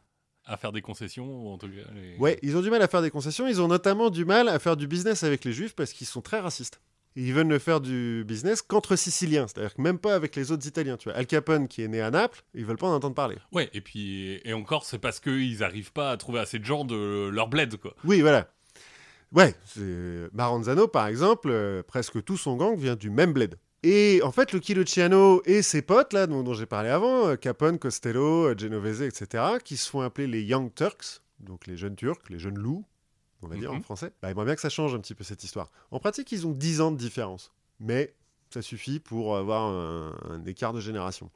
à faire des concessions, ou en tout cas. les- Ouais, ils ont du mal à faire des concessions. Ils ont notamment du mal à faire du business avec les juifs parce qu'ils sont très racistes. Et ils veulent ne faire du business qu'entre Siciliens, c'est-à-dire que même pas avec les autres Italiens. Tu vois, Al Capone qui est né à Naples, ils veulent pas en entendre parler. Ouais, et puis, et encore, c'est parce qu'ils arrivent pas à trouver assez de gens de leur bled, quoi. Oui, voilà. Ouais, Maranzano, par exemple, euh, presque tout son gang vient du même bled. Et en fait, Lucky Luciano et ses potes, là, dont, dont j'ai parlé avant, euh, Capone, Costello, euh, Genovese, etc., qui se font appeler les Young Turks, donc les jeunes Turcs, les jeunes loups, on va dire Mhm. en français, bah, j'aimerais bien que ça change un petit peu cette histoire. En pratique, ils ont 10 ans de différence, mais ça suffit pour avoir un, un écart de génération.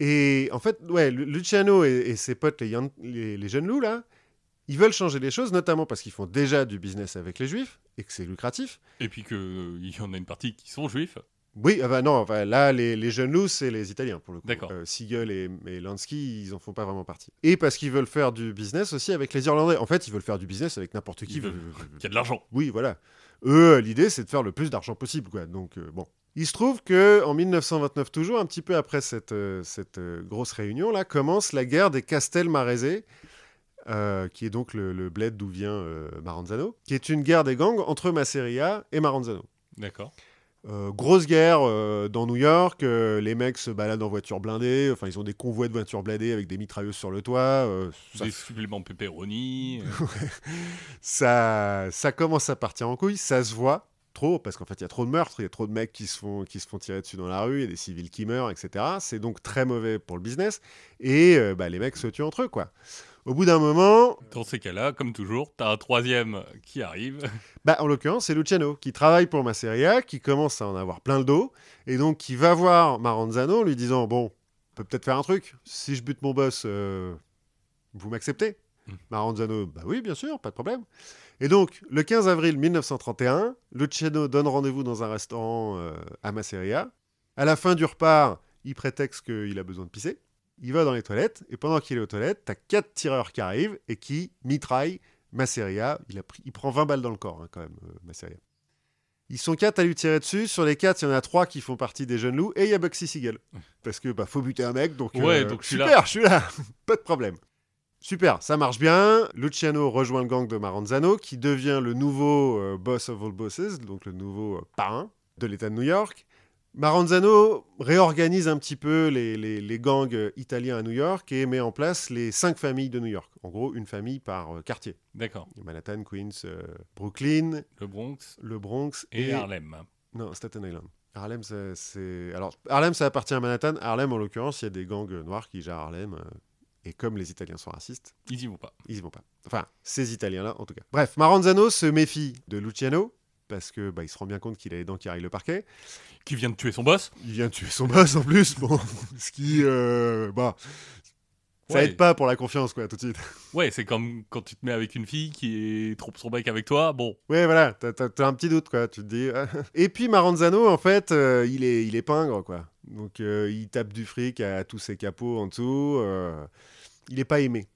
Et en fait, ouais, Lu- Luciano et, et ses potes, les, Young- les- les jeunes loups, là, ils veulent changer les choses, notamment parce qu'ils font déjà du business avec les juifs et que c'est lucratif. Et puis qu'il y en a une partie qui sont juifs. Oui, ah bah non, enfin, là, les, les jeunes loups, c'est les Italiens pour le coup. D'accord. Euh, Siegel et, et Lansky, ils en font pas vraiment partie. Et parce qu'ils veulent faire du business aussi avec les Irlandais. En fait, ils veulent faire du business avec n'importe qui. [LAUGHS] Il y a de l'argent. Oui, voilà. Eux, l'idée, c'est de faire le plus d'argent possible, quoi. Donc, euh, bon. Il se trouve que en 1929, toujours un petit peu après cette, euh, cette euh, grosse réunion, là, commence la guerre des Castelmaresais, euh, qui est donc le, le bled d'où vient euh, Maranzano, qui est une guerre des gangs entre Masseria et Maranzano. D'accord. Euh, grosse guerre euh, dans New York, euh, les mecs se baladent en voiture blindée, enfin ils ont des convois de voitures blindées avec des mitrailleuses sur le toit, ça Des suppléments pepperoni. [LAUGHS] ça, ça commence à partir en couille, ça se voit trop, parce qu'en fait, il y a trop de meurtres, il y a trop de mecs qui se, font, qui se font tirer dessus dans la rue, il y a des civils qui meurent, etc. C'est donc très mauvais pour le business, et bah, les mecs se tuent entre eux, quoi. Au bout d'un moment, Dans ces cas-là, comme toujours, t'as un troisième qui arrive. [LAUGHS] bah, en l'occurrence, c'est Luciano, qui travaille pour Masseria, qui commence à en avoir plein le dos, et donc qui va voir Maranzano, lui disant, bon, on peut peut-être faire un truc, si je bute mon boss, euh, vous m'acceptez Mm. Maranzano, bah oui, bien sûr, pas de problème. Et donc, le 15 avril 1931, Luciano donne rendez-vous dans un restaurant euh, à Masseria. À la fin du repas, il prétexte qu'il a besoin de pisser. Il va dans les toilettes, et pendant qu'il est aux toilettes, t'as quatre tireurs qui arrivent et qui mitraillent Masseria. Il, a pris, il prend 20 balles dans le corps, hein, quand même, euh, Masseria. Ils sont quatre à lui tirer dessus. Sur les quatre, il y en a trois qui font partie des jeunes loups, et il y a Bugsy Siegel. Parce que bah, faut buter un mec, donc Ouais, euh, donc je suis super, là. je suis là, [LAUGHS] pas de problème. Super, ça marche bien. Luciano rejoint le gang de Maranzano, qui devient le nouveau euh, boss of all bosses, donc le nouveau parrain de l'État de New York. Maranzano réorganise un petit peu les, les- les gangs italiens à New York et met en place les cinq familles de New York. En gros, une famille par euh, quartier. D'accord. Manhattan, Queens, euh, Brooklyn, Le Bronx le Bronx et, Harlem. Non, Staten Island. Harlem, c'est- c'est. Alors, Harlem, ça appartient à Manhattan. Harlem, en l'occurrence, il y a des gangs noirs qui gèrent Harlem. euh, et comme les Italiens sont racistes, Ils y vont pas. ils y vont pas. Enfin, ces Italiens-là, en tout cas. Bref, Maranzano se méfie de Luciano parce que bah, il se rend bien compte qu'il a les dents qui arrivent le parquet. Qui vient de tuer son boss Il vient de tuer son boss en plus. Bon, [LAUGHS] ce qui, euh, bah, ça Ouais. aide pas pour la confiance, quoi, tout de suite. [LAUGHS] Ouais, c'est comme quand tu te mets avec une fille qui est trop son mec avec toi. Bon, Ouais, voilà, t'as, t'as un petit doute, quoi. Tu te dis. [LAUGHS] Et puis Maranzano, en fait, euh, il, est, il est pingre, quoi. Donc, euh, il tape du fric à tous ses capots en dessous. il n'est pas aimé.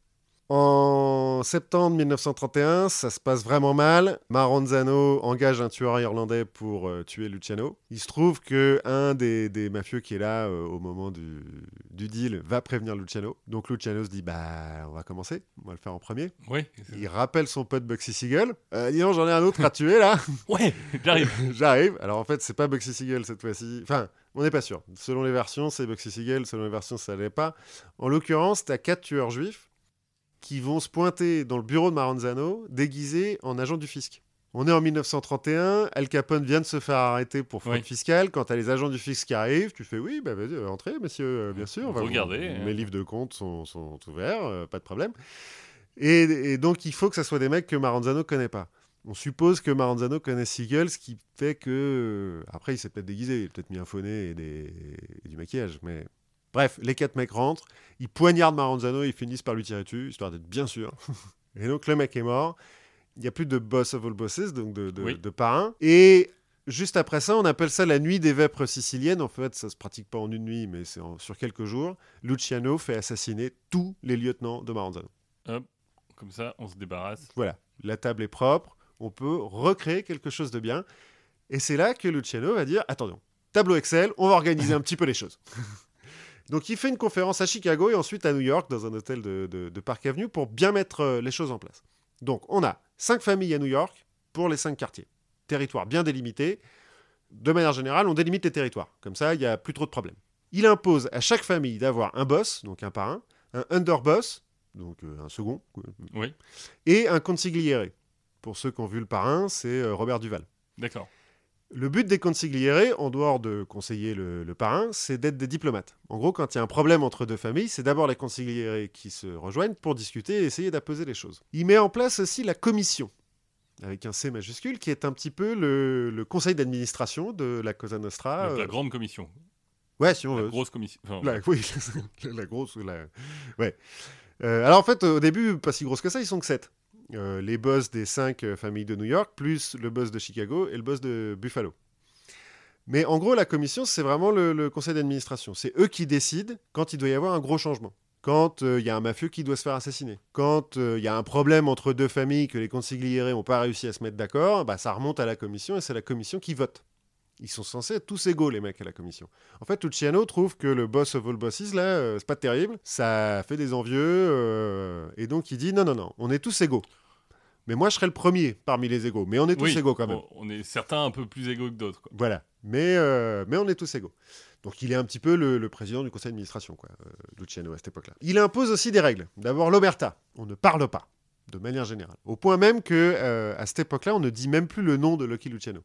En septembre 1931, ça se passe vraiment mal. Maranzano engage un tueur irlandais pour euh, tuer Luciano. Il se trouve que un des, des mafieux qui est là euh, au moment du, du deal va prévenir Luciano. Donc Luciano se dit bah on va commencer, on va le faire en premier. ouais. Il rappelle son pote Bugsy Siegel. Euh, dis donc, j'en ai un autre à tuer là. [LAUGHS] Ouais, j'arrive. [LAUGHS] J'arrive. Alors en fait, c'est pas Bugsy Siegel cette fois-ci. Enfin, on n'est pas sûr. Selon les versions, c'est Bugsy Siegel. Selon les versions, ça l'est pas. En l'occurrence, t'as quatre tueurs juifs qui vont se pointer dans le bureau de Maranzano déguisés en agents du fisc. On est en 1931, Al Capone vient de se faire arrêter pour fraude Oui. fiscale. Quand t'as les agents du fisc qui arrivent, tu fais oui, bah vas-y, entrez, monsieur, euh, bien sûr. Mon- hein. Mes livres de compte sont, sont ouverts, euh, pas de problème. Et, et donc, il faut que ça soit des mecs que Maranzano connaît pas. On suppose que Maranzano connaît Siegel, ce qui fait que. Après, il s'est peut-être déguisé, il a peut-être mis un faux nez et, des- et du maquillage. Mais bref, les quatre mecs rentrent, ils poignardent Maranzano, ils finissent par lui tirer dessus, histoire d'être bien sûr. [LAUGHS] et donc, le mec est mort. Il n'y a plus de boss of all bosses, donc de, de, Oui. de parrain. Et juste après ça, on appelle ça la nuit des vêpres siciliennes. En fait, ça se pratique pas en une nuit, mais c'est sur quelques jours. Luciano fait assassiner tous les lieutenants de Maranzano. Comme ça, on se débarrasse. Voilà, la table est propre, on peut recréer quelque chose de bien. Et c'est là que Luciano va dire Attendons, tableau Excel, on va organiser un petit peu les choses. [LAUGHS] Donc il fait une conférence à Chicago et ensuite à New York dans un hôtel de, de- de Park Avenue pour bien mettre euh, les choses en place. Donc on a cinq familles à New York pour les cinq quartiers. Territoire bien délimité. De manière générale, on délimite les territoires. Comme ça, il n'y a plus trop de problèmes. Il impose à chaque famille d'avoir un boss, donc un parrain, un underboss, donc euh, un second, Oui, et un consigliere. Pour ceux qui ont vu le parrain, c'est euh, Robert Duval. d'accord. Le but des consigliere, en dehors de conseiller le, le parrain, c'est d'être des diplomates. En gros, quand il y a un problème entre deux familles, c'est d'abord les consigliere qui se rejoignent pour discuter et essayer d'apaiser les choses. Il met en place aussi la commission, avec un C majuscule, qui est un petit peu le, le conseil d'administration de la Cosa Nostra. Donc, la euh, grande commission. Ouais, si on La veut. grosse commission. Enfin, La, oui, [LAUGHS] la grosse. La... Ouais. Euh, alors en fait, au début, pas si grosse que ça, ils sont que 7. Les boss des 5 familles de New York, plus le boss de Chicago et le boss de Buffalo. Mais en gros, la commission, c'est vraiment le, conseil d'administration. C'est eux qui décident quand il doit y avoir un gros changement. Quand euh, il y a un mafieux qui doit se faire assassiner. Quand euh, il y a un problème entre deux familles que les consigliere n'ont pas réussi à se mettre d'accord, bah, ça remonte à la commission et c'est la commission qui vote. Ils sont censés être tous égaux, les mecs, à la commission. En fait, Luciano trouve que le boss of all bosses, là, euh, c'est pas terrible. Ça fait des envieux. euh, et donc, il dit non, non, non, on est tous égaux. Mais moi, je serai le premier parmi les égaux. Mais on est tous oui, égaux quand même. on- est certains un peu plus égaux que d'autres. Voilà. Mais, euh, mais on est tous égaux. Donc, il est un petit peu le, le président du conseil d'administration, quoi, Luciano, à cette époque-là. Il impose aussi des règles. D'abord, l'omerta. On ne parle pas, de manière générale. Au point même que, à cette époque-là, on ne dit même plus le nom de Lucky Luciano.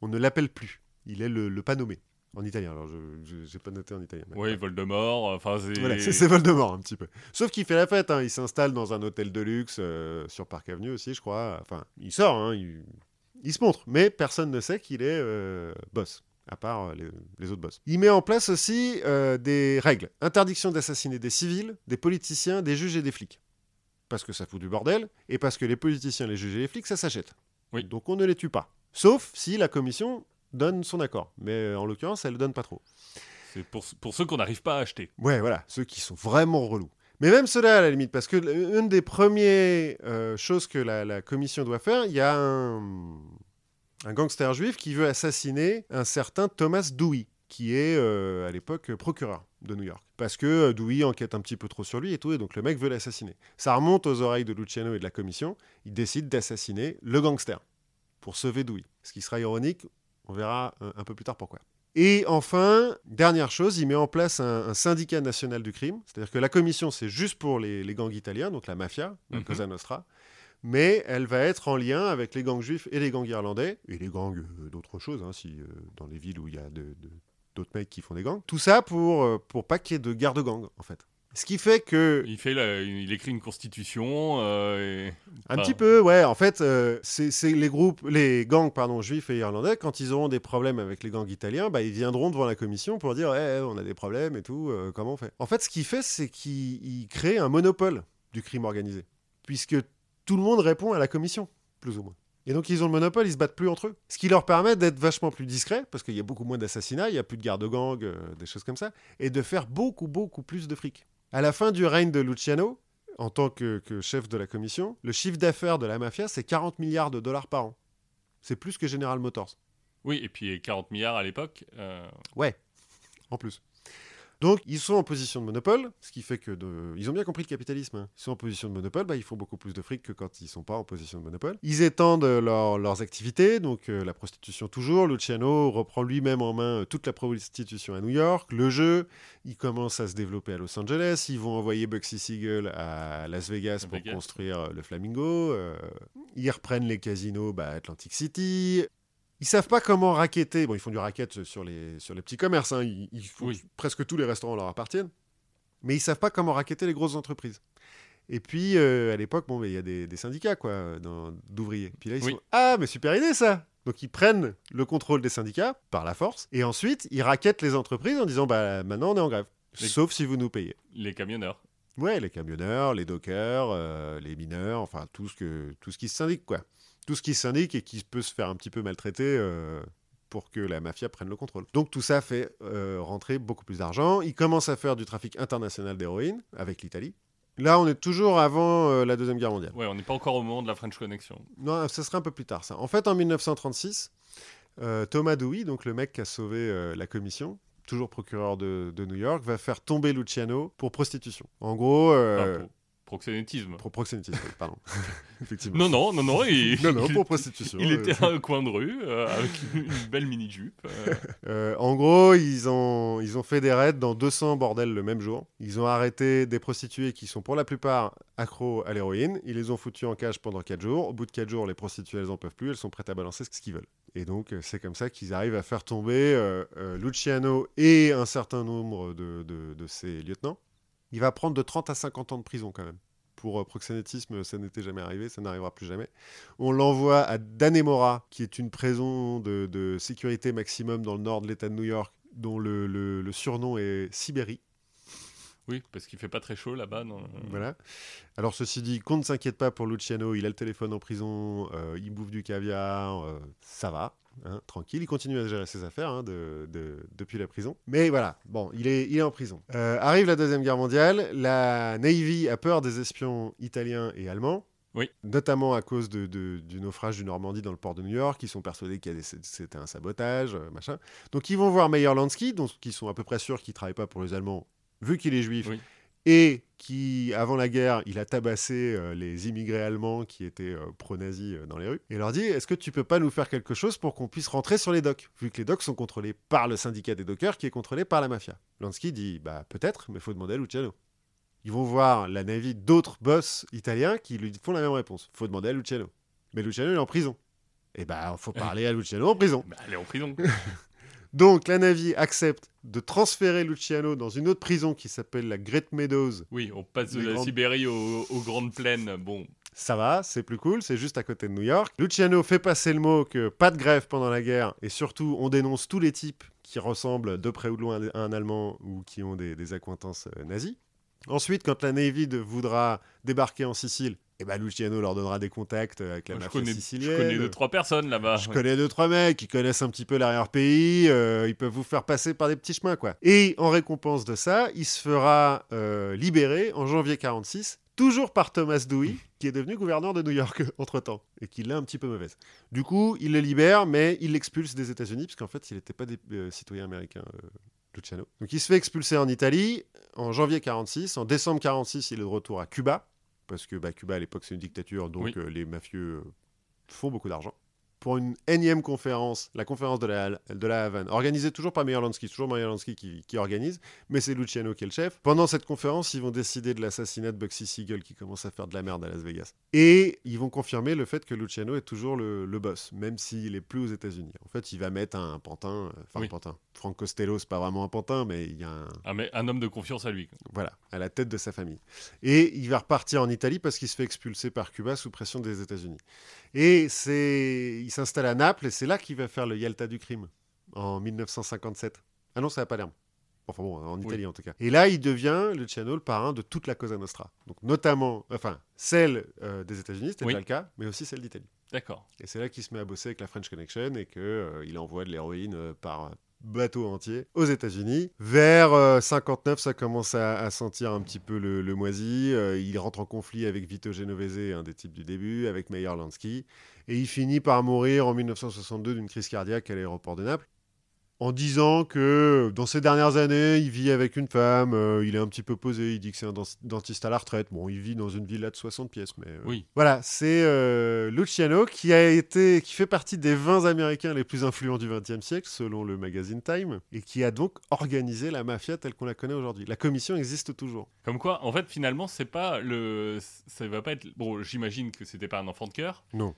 On ne l'appelle plus. Il est le, le pas nommé. En italien, alors je n'ai pas noté en italien. Oui, Voldemort. Enfin, c'est. Voilà, c'est c'est Voldemort un petit peu. Sauf qu'il fait la fête, hein. il s'installe dans un hôtel de luxe euh, sur Park Avenue aussi, je crois. Enfin, il sort, hein, il, il se montre, mais personne ne sait qu'il est euh, boss, à part euh, les, les autres boss. Il met en place aussi des règles. Interdiction d'assassiner des civils, des politiciens, des juges et des flics. Parce que ça fout du bordel, et parce que les politiciens, les juges et les flics, ça s'achète. Oui. Donc on ne les tue pas. Sauf si la commission donne son accord. Mais euh, en l'occurrence, elle ne donne pas trop. C'est pour, pour ceux qu'on n'arrive pas à acheter. Ouais, voilà, ceux qui sont vraiment relous. Mais même ceux-là, à la limite, parce que une des premières euh, choses que la, la commission doit faire, il y a un, un gangster juif qui veut assassiner un certain Thomas Dewey. qui est euh, à l'époque procureur de New York. Parce que Dewey enquête un petit peu trop sur lui et tout, et donc le mec veut l'assassiner. Ça remonte aux oreilles de Luciano et de la commission. Il décide d'assassiner le gangster pour sauver Dewey. Ce qui sera ironique, on verra un, un peu plus tard pourquoi. Et enfin, dernière chose, il met en place un, un syndicat national du crime. C'est-à-dire que la commission, c'est juste pour les, les gangs italiens, donc la mafia, la Mhm. Cosa Nostra. Mais elle va être en lien avec les gangs juifs et les gangs irlandais, et les gangs euh, d'autres choses, hein, si, euh, dans les villes où il y a de- de- d'autres mecs qui font des gangs. Tout ça pour, euh, pour pas qu'il y ait de garde-gang, en fait. Ce qui fait que Il, fait la- il écrit une constitution. euh, et- Un petit peu, ouais. En fait, euh, c'est les groupes, les gangs, pardon, juifs et irlandais, quand ils auront des problèmes avec les gangs italiens, bah, ils viendront devant la commission pour dire, ouais, on a des problèmes et tout, euh, comment on fait? En fait, ce qu'il fait, c'est qu'il il crée un monopole du crime organisé, puisque tout le monde répond à la commission, plus ou moins. Et donc, ils ont le monopole, ils se battent plus entre eux. Ce qui leur permet d'être vachement plus discrets, parce qu'il y a beaucoup moins d'assassinats, il y a plus de garde-gang, euh, des choses comme ça, et de faire beaucoup, beaucoup plus de fric. À la fin du règne de Luciano, en tant que, que chef de la commission, le chiffre d'affaires de la mafia, c'est 40 milliards de dollars par an. C'est plus que General Motors. Oui, et puis 40 milliards à l'époque. euh, Ouais, en plus. Donc, ils sont en position de monopole, ce qui fait que de... ils ont bien compris le capitalisme. hein. Ils sont en position de monopole, bah, ils font beaucoup plus de fric que quand ils sont pas en position de monopole. Ils étendent euh, leur- leurs activités, donc euh, la prostitution toujours. Luciano reprend lui-même en main euh, toute la prostitution à New York, le jeu. Il commence à se développer à Los Angeles. Ils vont envoyer Bugsy Siegel à Las Vegas pour Vegas. construire le Flamingo. Euh, ils reprennent les casinos bah, à Atlantic City. Ils savent pas comment racketter. Bon, ils font du racket sur les, sur les petits commerces. hein. Ils, ils font- Oui. Presque tous les restaurants leur appartiennent. Mais ils savent pas comment racketter les grosses entreprises. Et puis, euh, à l'époque, bon, il y a des, des syndicats quoi, d'ouvriers. Puis là, ils Oui. sont Ah, mais super idée ça Donc, ils prennent le contrôle des syndicats par la force. Et ensuite, ils rackettent les entreprises en disant Bah, maintenant, on est en grève. Les- Sauf si vous nous payez. les camionneurs. Ouais, les camionneurs, les dockers, euh, les mineurs, enfin tout ce, que, tout ce qui se syndique, quoi. Tout ce qui se syndique et qui peut se faire un petit peu maltraiter euh, pour que la mafia prenne le contrôle. Donc tout ça fait euh, rentrer beaucoup plus d'argent. Ils commencent à faire du trafic international d'héroïne avec l'Italie. Là, on est toujours avant euh, la Deuxième Guerre mondiale. Ouais, on n'est pas encore au moment de la French Connection. Non, ce serait un peu plus tard, ça. En fait, en 1936, euh, Thomas Dewey, donc le mec qui a sauvé la commission, toujours procureur de, de New York, va faire tomber Luciano pour prostitution. En gros... pour proxénétisme. Proxénétisme, pardon. [LAUGHS] Effectivement. Non, non, non, non. Il, Non, non, pour prostitution. Il euh, était à un coin de rue euh, avec une, une belle mini-jupe. euh. [LAUGHS] en gros, ils ont, ils ont fait des raids dans 200 bordels le même jour. Ils ont arrêté des prostituées qui sont pour la plupart accros à l'héroïne. Ils les ont foutues en cage pendant 4 jours. Au bout de 4 jours, les prostituées, elles en peuvent plus. Elles sont prêtes à balancer ce qu'ils veulent. Et donc, c'est comme ça qu'ils arrivent à faire tomber Luciano et un certain nombre de, de, de ses lieutenants. Il va prendre de 30 à 50 ans de prison quand même. Pour euh, proxénétisme, ça n'était jamais arrivé, ça n'arrivera plus jamais. On l'envoie à Danemora, qui est une prison de, de sécurité maximum dans le nord de l'État de New York, dont le, le- le surnom est Sibérie. Oui, parce qu'il fait pas très chaud là-bas. non. Voilà. Alors, ceci dit, qu'on ne s'inquiète pas pour Luciano, il a le téléphone en prison, euh, il bouffe du caviar, euh, ça va, hein, tranquille. Il continue à gérer ses affaires hein, de- de- depuis la prison. Mais voilà, bon, il est, il est en prison. Euh, arrive la Deuxième Guerre mondiale, la Navy a peur des espions italiens et allemands. Oui. Notamment à cause de, de- du naufrage du Normandie dans le port de New York, ils sont persuadés des- c'était un sabotage, euh, machin. Donc ils vont voir Meyer Lansky, dont qui sont à peu près sûrs qu'il travaille pas pour les Allemands, vu qu'il est juif, Oui. Et qui, avant la guerre, il a tabassé euh, les immigrés allemands qui étaient euh, pro-nazis euh, dans les rues, et leur dit Est-ce que tu peux pas nous faire quelque chose pour qu'on puisse rentrer sur les docks? Vu que les docks sont contrôlés par le syndicat des dockers qui est contrôlé par la mafia. Lansky dit Bah, peut-être, mais faut demander à Luciano. Ils vont voir la navie d'autres boss italiens qui lui font la même réponse faut demander à Luciano. Mais Luciano, il est en prison. Et bah, faut [LAUGHS] parler à Luciano en prison. Bah, elle est en prison. [LAUGHS] Donc la Navy accepte de transférer Luciano dans une autre prison qui s'appelle la Great Meadows. Oui, on passe de la grandes- Sibérie aux, aux grandes plaines. Bon, Ça va, c'est plus cool, c'est juste à côté de New York. Luciano fait passer le mot que pas de grève pendant la guerre et surtout on dénonce tous les types qui ressemblent de près ou de loin à un Allemand ou qui ont des, des accointances euh, nazies. Ensuite, quand la Navy voudra débarquer en Sicile, eh ben Luciano leur donnera des contacts euh, avec la je mafia connais, je sicilienne. connais deux, trois personnes là-bas. Je connais deux, trois mecs qui connaissent un petit peu l'arrière-pays, euh, ils peuvent vous faire passer par des petits chemins, quoi. Et en récompense de ça, il se fera euh, libérer en janvier 46 toujours par Thomas Dewey, qui est devenu gouverneur de New York [LAUGHS] entre-temps, et qui l'a un petit peu mauvaise. Du coup, il le libère, mais il l'expulse des États-Unis, parce qu'en fait, il n'était pas des, euh, citoyen américain, Luciano. Donc il se fait expulser en Italie en janvier 46. En décembre 46, il est de retour à Cuba, parce que bah, Cuba, à l'époque, c'est une dictature, donc Oui. euh, les mafieux font beaucoup d'argent. Pour une énième conférence, la conférence de la, de la Havane, organisée toujours par Meyer Lansky, c'est toujours Meyer Lansky qui, qui organise, mais c'est Luciano qui est le chef. Pendant cette conférence, ils vont décider de l'assassinat de Bugsy Siegel qui commence à faire de la merde à Las Vegas. Et ils vont confirmer le fait que Luciano est toujours le, le boss, même s'il est plus aux États-Unis. En fait, il va mettre un, pantin, euh, enfin Oui. un pantin. Frank Costello, c'est pas vraiment un pantin, mais il y a un, Un, mec- un homme de confiance à lui. voilà, à la tête de sa famille. Et il va repartir en Italie parce qu'il se fait expulser par Cuba sous pression des États-Unis. Et c'est, il s'installe à Naples et c'est là qu'il va faire le Yalta du crime en 1957. Ah non, ça à Palerme. Enfin bon, en Italie en tout cas. Et là, il devient le parrain de toute la Cosa Nostra. Donc notamment, enfin, celle euh, des États-Unis, c'était Oui. le cas, mais aussi celle d'Italie. D'accord. Et c'est là qu'il se met à bosser avec la French Connection et qu'il envoie de l'héroïne euh, par bateau entier aux États-Unis. Vers euh, 59, ça commence à, sentir un petit peu le, le moisi. Euh, il rentre en conflit avec Vito Genovese, un des types du début, avec Meyer Lansky. Et il finit par mourir en 1962 d'une crise cardiaque à l'aéroport de Naples. En disant que dans ces dernières années, il vit avec une femme, euh, il est un petit peu posé, il dit que c'est un dent- dentiste à la retraite. Bon, il vit dans une villa de 60 pièces, mais euh, Oui. voilà, c'est euh, Luciano qui a été, qui fait partie des 20 Américains les plus influents du XXe siècle, selon le magazine Time, et qui a donc organisé la mafia telle qu'on la connaît aujourd'hui. La commission existe toujours. Comme quoi, en fait, finalement, c'est pas le. Ça va pas être. Bon, j'imagine que c'était pas un enfant de cœur. Non.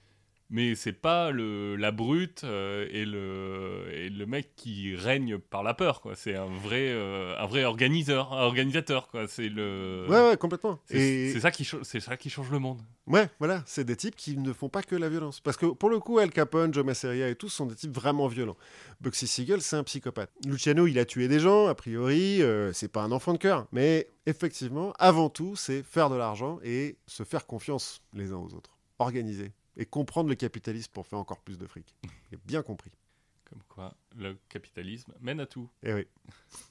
Mais c'est pas le, la brute euh, et, le, et le mec qui règne par la peur, quoi. C'est un vrai, euh, un vrai organiseur, un organisateur, quoi. C'est le. Ouais, ouais, complètement. C'est Et c'est ça, qui c'est ça qui change le monde. ouais, voilà, c'est des types qui ne font pas que la violence. Parce que pour le coup, Al Capone, Joe Masseria et tous sont des types vraiment violents. Bugsy Siegel, c'est un psychopathe. Luciano, il a tué des gens, a priori, euh, c'est pas un enfant de cœur. Mais effectivement, avant tout, c'est faire de l'argent et se faire confiance les uns aux autres. Organiser. Et comprendre le capitalisme pour faire encore plus de fric. Et bien compris. Comme quoi, le capitalisme mène à tout. Et oui.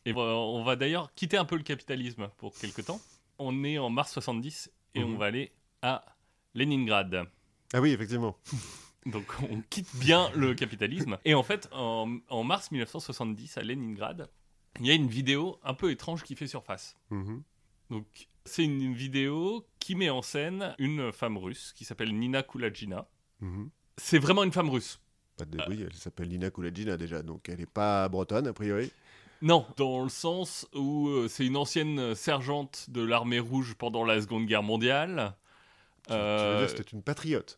Et on va- on va d'ailleurs quitter un peu le capitalisme pour quelque temps. On est en mars 70 et Mhm. on va aller à Leningrad. Ah oui, effectivement. [LAUGHS] Donc on quitte bien le capitalisme. Et en fait, en, en mars 1970 à Leningrad, il y a une vidéo un peu étrange qui fait surface. Mhm. Donc c'est une vidéo qui met en scène une femme russe qui s'appelle Nina Kulagina. Mhm. C'est vraiment une femme russe. Pas de- Oui, elle s'appelle Nina Kulagina déjà, donc elle n'est pas bretonne a priori. Non, dans le sens où euh, c'est une ancienne sergente de l'armée rouge pendant la Seconde Guerre mondiale. Tu veux Euh, dire, c'était une patriote.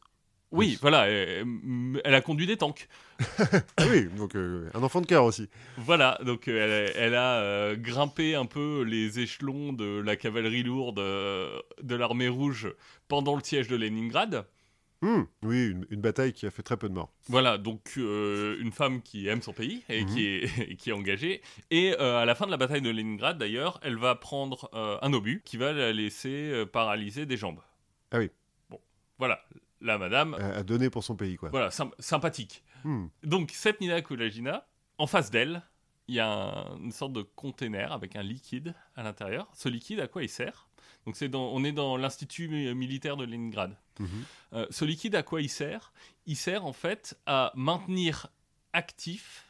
Oui, voilà, elle, elle a conduit des tanks. [LAUGHS] Ah oui, donc euh, un enfant de cœur aussi. Voilà, donc euh, elle, elle a euh, grimpé un peu les échelons de la cavalerie lourde euh, de l'armée rouge pendant le siège de Leningrad. Hmm, Oui, une, une bataille qui a fait très peu de morts. Voilà, donc une femme qui aime son pays et, Mhm. qui, est, et [LAUGHS] qui est engagée. Et à la fin de la bataille de Leningrad, d'ailleurs, elle va prendre un obus qui va la laisser paralyser des jambes. Ah oui. Bon, voilà, la madame, À, à donner pour son pays, quoi. voilà, sym- sympathique. Hmm. Donc, cette Nina Kulagina, en face d'elle, il y a un- une sorte de container avec un liquide à l'intérieur. Ce liquide, à quoi il sert? Donc, c'est on est dans l'institut mi- militaire de Leningrad. Mhm. Euh, ce liquide, à quoi il sert? Il sert en fait à maintenir actif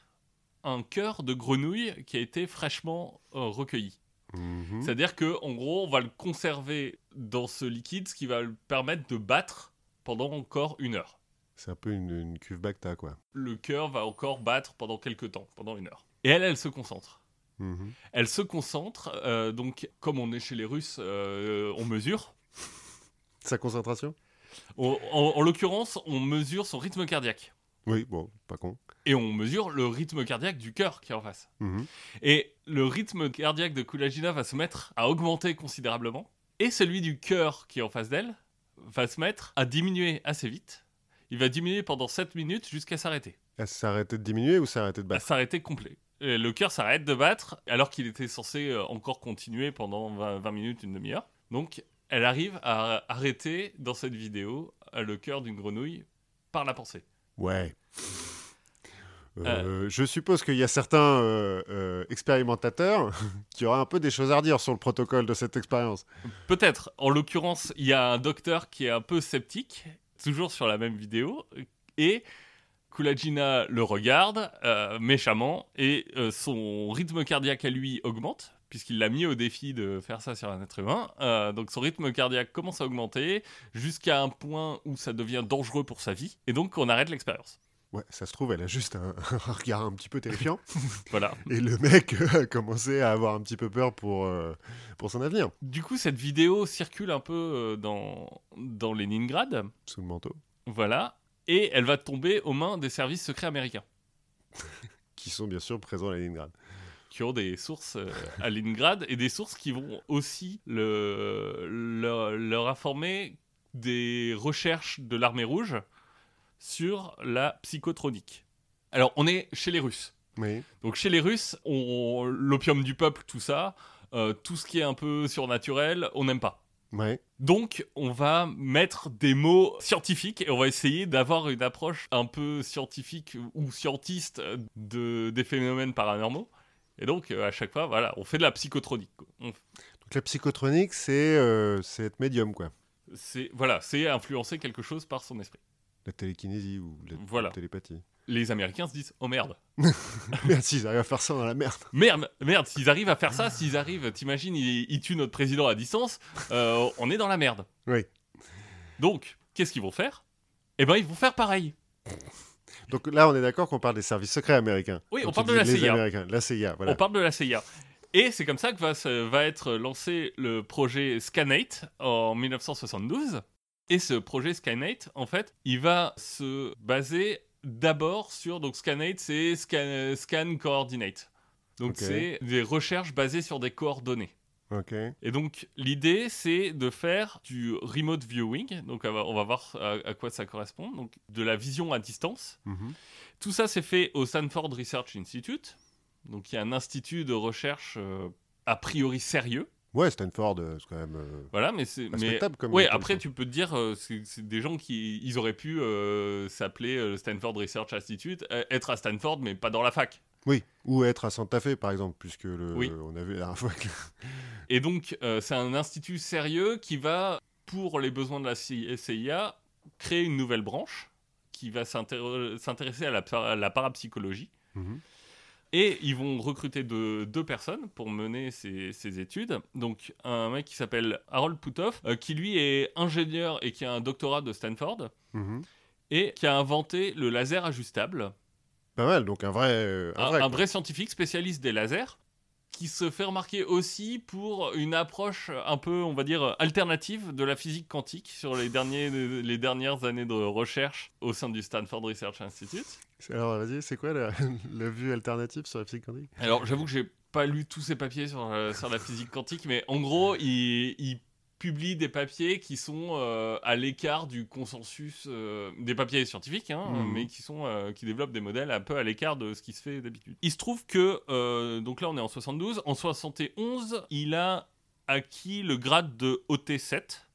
un cœur de grenouille qui a été fraîchement euh, recueilli. Mhm. C'est-à-dire que, en gros, on va le conserver dans ce liquide, ce qui va le permettre de battre pendant encore une heure. C'est un peu une, une cuve Bacta, quoi. Le cœur va encore battre pendant quelques temps, pendant une heure. Et elle, elle se concentre. Mhm. Elle se concentre, euh, donc comme on est chez les Russes, euh, on mesure. Sa concentration? On- en en l'occurrence, on mesure son rythme cardiaque. Oui, bon, pas con. Et on mesure le rythme cardiaque du cœur qui est en face. Mhm. Et le rythme cardiaque de Kulagina va se mettre à augmenter considérablement. Et celui du cœur qui est en face d'elle va se mettre à diminuer assez vite. Il va diminuer pendant 7 minutes jusqu'à s'arrêter. Elle s'est arrêtée de diminuer ou s'est arrêtée de À battre s'arrêter complet. Et le cœur s'arrête de battre alors qu'il était censé euh, encore continuer pendant 20, 20 minutes, une demi-heure. Donc elle arrive à arrêter dans cette vidéo euh, le cœur d'une grenouille par la pensée. Ouais. Euh, Je suppose qu'il y a certains euh, euh, expérimentateurs [LAUGHS] qui auraient un peu des choses à redire sur le protocole de cette expérience. Peut-être. En l'occurrence, il y a un docteur qui est un peu sceptique, toujours sur la même vidéo, et Kulagina le regarde euh, méchamment, et euh, son rythme cardiaque à lui augmente, puisqu'il l'a mis au défi de faire ça sur un être humain. Euh, donc son rythme cardiaque commence à augmenter, jusqu'à un point où ça devient dangereux pour sa vie, et donc on arrête l'expérience. Ouais, ça se trouve, elle a juste un, [LAUGHS] un regard un petit peu terrifiant. [LAUGHS] Voilà. et le mec euh, a commencé à avoir un petit peu peur pour, euh, pour son avenir, Du coup, cette vidéo circule un peu euh, dans, dans Leningrad. sous le manteau. Voilà. Et elle va tomber aux mains des services secrets américains, [LAUGHS] Qui sont bien sûr présents à Leningrad. qui ont des sources à Leningrad et des sources qui vont aussi le, leur informer des recherches de l'armée rouge sur la psychotronique. Alors, on est chez les Russes. Oui. Donc, chez les Russes, on- l'opium du peuple, tout ça, euh, tout ce qui est un peu surnaturel, on n'aime pas. Ouais. Donc, on va mettre des mots scientifiques et on va essayer d'avoir une approche un peu scientifique ou scientiste de, des phénomènes paranormaux. Et donc, euh, à chaque fois, voilà, on fait de la psychotronique. On- Donc la psychotronique, c'est euh, c'est être médium, quoi. C'est voilà, c'est influencer quelque chose par son esprit. La télékinésie ou la Voilà. télépathie. Les Américains se disent oh merde, [LAUGHS] Merci, ils arrivent à faire ça dans la merde. merde, merde. S'ils arrivent à faire ça, s'ils arrivent, t'imagines, ils, ils tuent notre président à distance, euh, on est dans la merde. Oui. Donc, qu'est-ce qu'ils vont faire? Eh ben, ils vont faire pareil. Donc là, on est d'accord qu'on parle des services secrets américains. Oui, on parle de la CIA. Américains, la CIA, voilà. On parle de la CIA. Et c'est comme ça que va être lancé le projet Scanate en 1972. Et ce projet Scanate, en fait, il va se baser d'abord sur. Donc, Scanate, c'est scan, scan Coordinate. Donc, c'est des recherches basées sur des coordonnées. Ok. Et donc, l'idée, c'est de faire du remote viewing. Donc, on va, voir à, à quoi ça correspond. Donc, de la vision à distance. Mhm. Tout ça, c'est fait au Stanford Research Institute. Donc, il y a un institut de recherche euh, a priori sérieux. Ouais, Stanford, euh, c'est quand même euh, Voilà, mais c'est. Mais... respectable comme. Ouais, après, ça. tu peux te dire, euh, c'est des gens qui. Ils auraient pu euh, s'appeler Stanford Research Institute, être à Stanford, mais pas dans la fac. Oui, ou être à Santa Fe, par exemple, puisque le... Oui. on a vu la dernière fois que... Et donc, c'est un institut sérieux qui va, pour les besoins de la CIA, créer une nouvelle branche qui va s'intér- s'intéresser à la, par- à la parapsychologie. Mhm. Et ils vont recruter de- deux personnes pour mener ces, ces études. Donc, un mec qui s'appelle Harold Puthoff, euh, qui lui est ingénieur et qui a un doctorat de Stanford, Mhm. et qui a inventé le laser ajustable. Pas mal, donc un vrai... euh, un un, vrai, un vrai scientifique spécialiste des lasers qui se fait remarquer aussi pour une approche un peu, on va dire, alternative de la physique quantique sur les, derniers, [LAUGHS] les dernières années de recherche au sein du Stanford Research Institute. Alors, vas-y, c'est quoi la, la [LAUGHS] vue alternative sur la physique quantique? Alors, j'avoue que j'ai pas lu tous ces papiers sur, euh, sur la physique quantique, mais en gros, il, il publie des papiers qui sont euh, à l'écart du consensus, euh, des papiers scientifiques, hein, Mhm. mais qui, sont, euh, qui développent des modèles un peu à l'écart de ce qui se fait d'habitude. Il se trouve que, donc là on est en 72, en 71, il a acquis le grade de OT7.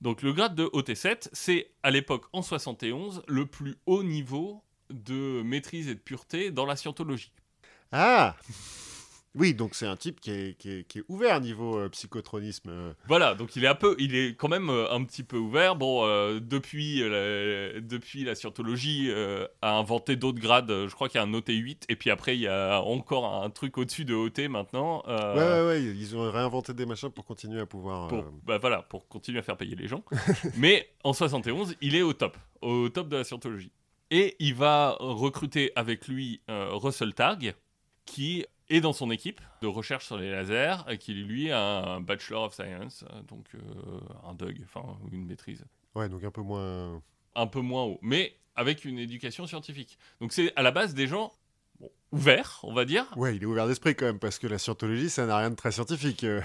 Donc le grade de OT7, c'est à l'époque, en 71, le plus haut niveau de maîtrise et de pureté dans la scientologie. Ah [LAUGHS] Oui, donc c'est un type qui est, qui est, qui est ouvert niveau euh, psychotronisme. euh. Voilà, donc il est un peu, il est quand même euh, un petit peu ouvert. Bon, euh, depuis, la, depuis la scientologie a inventé d'autres grades. Je crois qu'il y a un OT8 et puis après il y a encore un truc au-dessus de OT maintenant. Ouais, ouais, ouais, ils ont réinventé des machins pour continuer à pouvoir... Pour, bah voilà, pour continuer à faire payer les gens. [LAUGHS] Mais en 71, il est au top, au top de la scientologie. Et il va recruter avec lui Russell Targ, qui est dans son équipe de recherche sur les lasers, et qui lui a un Bachelor of Science, donc euh, un DUG, enfin une maîtrise Ouais, donc un peu moins... un peu moins haut, mais avec une éducation scientifique. Donc c'est à la base des gens bon, ouverts, on va dire. Ouais, il est ouvert d'esprit quand même, parce que la scientologie, ça n'a rien de très scientifique. euh.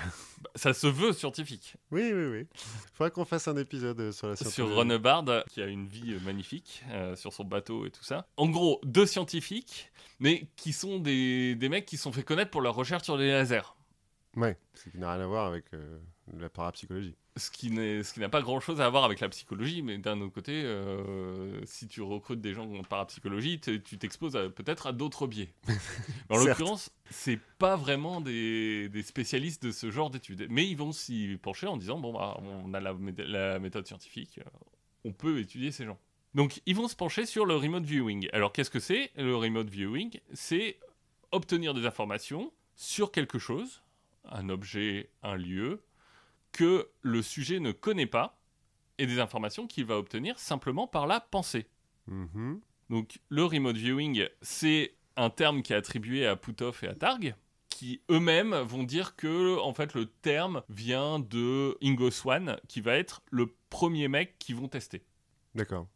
Ça se veut scientifique. Oui, oui, oui. Faudrait qu'on fasse un épisode euh, sur la sur scientologie. Ronebard, qui a une vie euh, magnifique euh, sur son bateau et tout ça. En gros, deux scientifiques, mais qui sont des, des mecs qui sont fait connaître pour leur recherche sur les lasers. Ouais, ce qui n'a rien à voir avec euh, la parapsychologie. Ce qui n'a pas grand-chose à voir avec la psychologie, mais d'un autre côté, euh, si tu recrutes des gens en parapsychologie, te- tu t'exposes à- peut-être à d'autres biais. [LAUGHS] En l'occurrence, c'est pas vraiment des, des spécialistes de ce genre d'études. Mais ils vont s'y pencher en disant, bon, bah, on a la, la méthode scientifique, euh, on peut étudier ces gens. Donc, ils vont se pencher sur le remote viewing. Alors, qu'est-ce que c'est Le remote viewing, c'est obtenir des informations sur quelque chose, un objet, un lieu, que le sujet ne connaît pas, et des informations qu'il va obtenir simplement par la pensée. Mhm. Donc, le remote viewing, c'est un terme qui est attribué à Puthoff et à Targ, qui eux-mêmes vont dire que, en fait, le terme vient de Ingo Swann, qui va être le premier mec qu'ils vont tester. D'accord.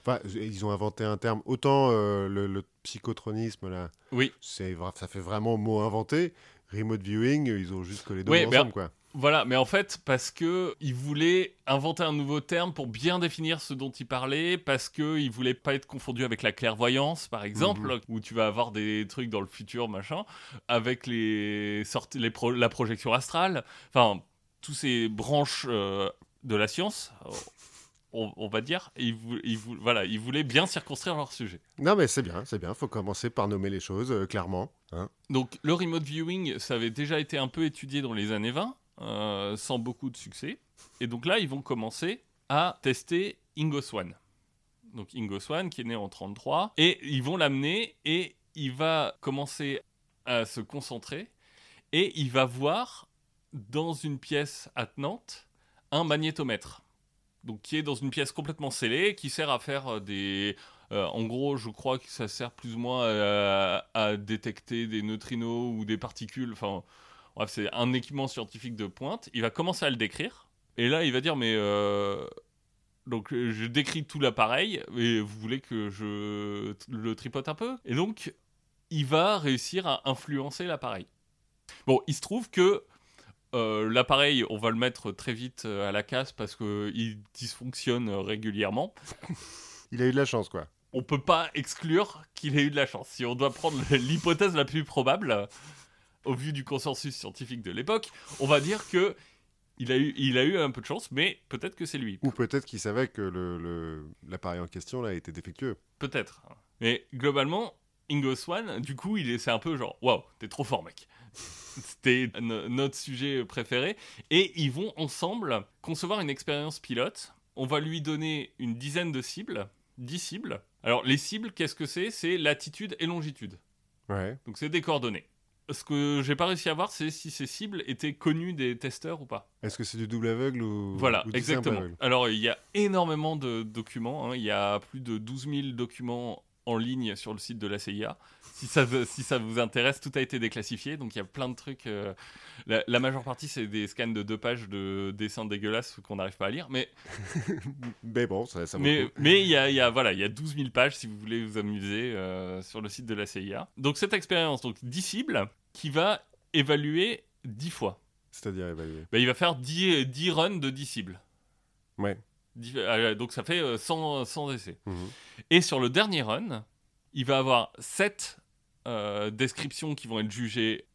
Enfin, ils ont inventé un terme. Autant euh, le, le psychotronisme, là, Oui, ça fait vraiment mot inventé. Remote viewing, ils ont juste collé deux Oui, ben, ensemble, quoi. Voilà, mais en fait, parce que il voulait inventer un nouveau terme pour bien définir ce dont il parlait, parce que il voulait pas être confondu avec la clairvoyance, par exemple, Mhm. où tu vas avoir des trucs dans le futur, machin, avec les sorties, les pro- la projection astrale, enfin, tous ces branches euh, de la science. On, on va dire, ils, vou- ils vou- voilà, ils voulaient bien circonscrire leur sujet. Non, mais c'est bien, c'est bien. faut commencer par nommer les choses, euh, clairement. hein. Donc le remote viewing, ça avait déjà été un peu étudié dans les années 20, euh, sans beaucoup de succès. Et donc là, ils vont commencer à tester Ingo Swann. Donc Ingo Swann, qui est né en 33, et ils vont l'amener et il va commencer à se concentrer et il va voir dans une pièce attenante un magnétomètre. Donc qui est dans une pièce complètement scellée, qui sert à faire euh, des, euh, en gros, je crois que ça sert plus ou moins à, à détecter des neutrinos ou des particules. Enfin, bref, c'est un équipement scientifique de pointe. Il va commencer à le décrire. Et là, il va dire, mais... euh, donc, euh, je décris tout l'appareil, et vous voulez que je le tripote un peu? Et donc, il va réussir à influencer l'appareil. Bon, il se trouve que euh, l'appareil, on va le mettre très vite à la casse parce qu'il dysfonctionne régulièrement [LAUGHS] Il a eu de la chance, quoi. on peut pas exclure qu'il ait eu de la chance. Si on doit prendre [LAUGHS] l'hypothèse la plus probable, au vu du consensus scientifique de l'époque, on va dire que il a eu, il a eu un peu de chance, mais peut-être que c'est lui. Ou peut-être qu'il savait que le- le- l'appareil en question, là, était défectueux. Peut-être. Mais globalement, Ingo Swan, du coup, il est, c'est un peu genre, waouh, t'es trop fort, mec. C'était no- notre sujet préféré. Et ils vont ensemble concevoir une expérience pilote. On va lui donner une dizaine de cibles, 10 cibles. Alors, les cibles, qu'est-ce que c'est? C'est latitude et longitude. Ouais. Donc, c'est des coordonnées. Ce que j'ai pas réussi à voir, c'est si ces cibles étaient connues des testeurs ou pas. Est-ce que c'est du double aveugle ou. Voilà, ou du simple exactement. aveugle? Alors, il y a énormément de documents. hein. Il y a plus de 12 000 documents en ligne sur le site de la CIA. Si ça, si ça vous intéresse, tout a été déclassifié. Donc, il y a plein de trucs. euh, La, la majeure partie, c'est des scans de deux pages de dessins dégueulasses qu'on n'arrive pas à lire. Mais, [LAUGHS] Mais bon, ça, ça mais, mais il y a, il y a- voilà, il y a 12 000 pages si vous voulez vous amuser euh, sur le site de la CIA. Donc, cette expérience, donc 10 cibles, qui va évaluer 10 fois. C'est-à-dire évaluer. Ben, il va faire 10, 10 runs de 10 cibles. Ouais. Euh, donc ça fait euh, 100, 100 essais. Mhm. Et sur le dernier run, il va avoir 7 descriptions qui vont être jugées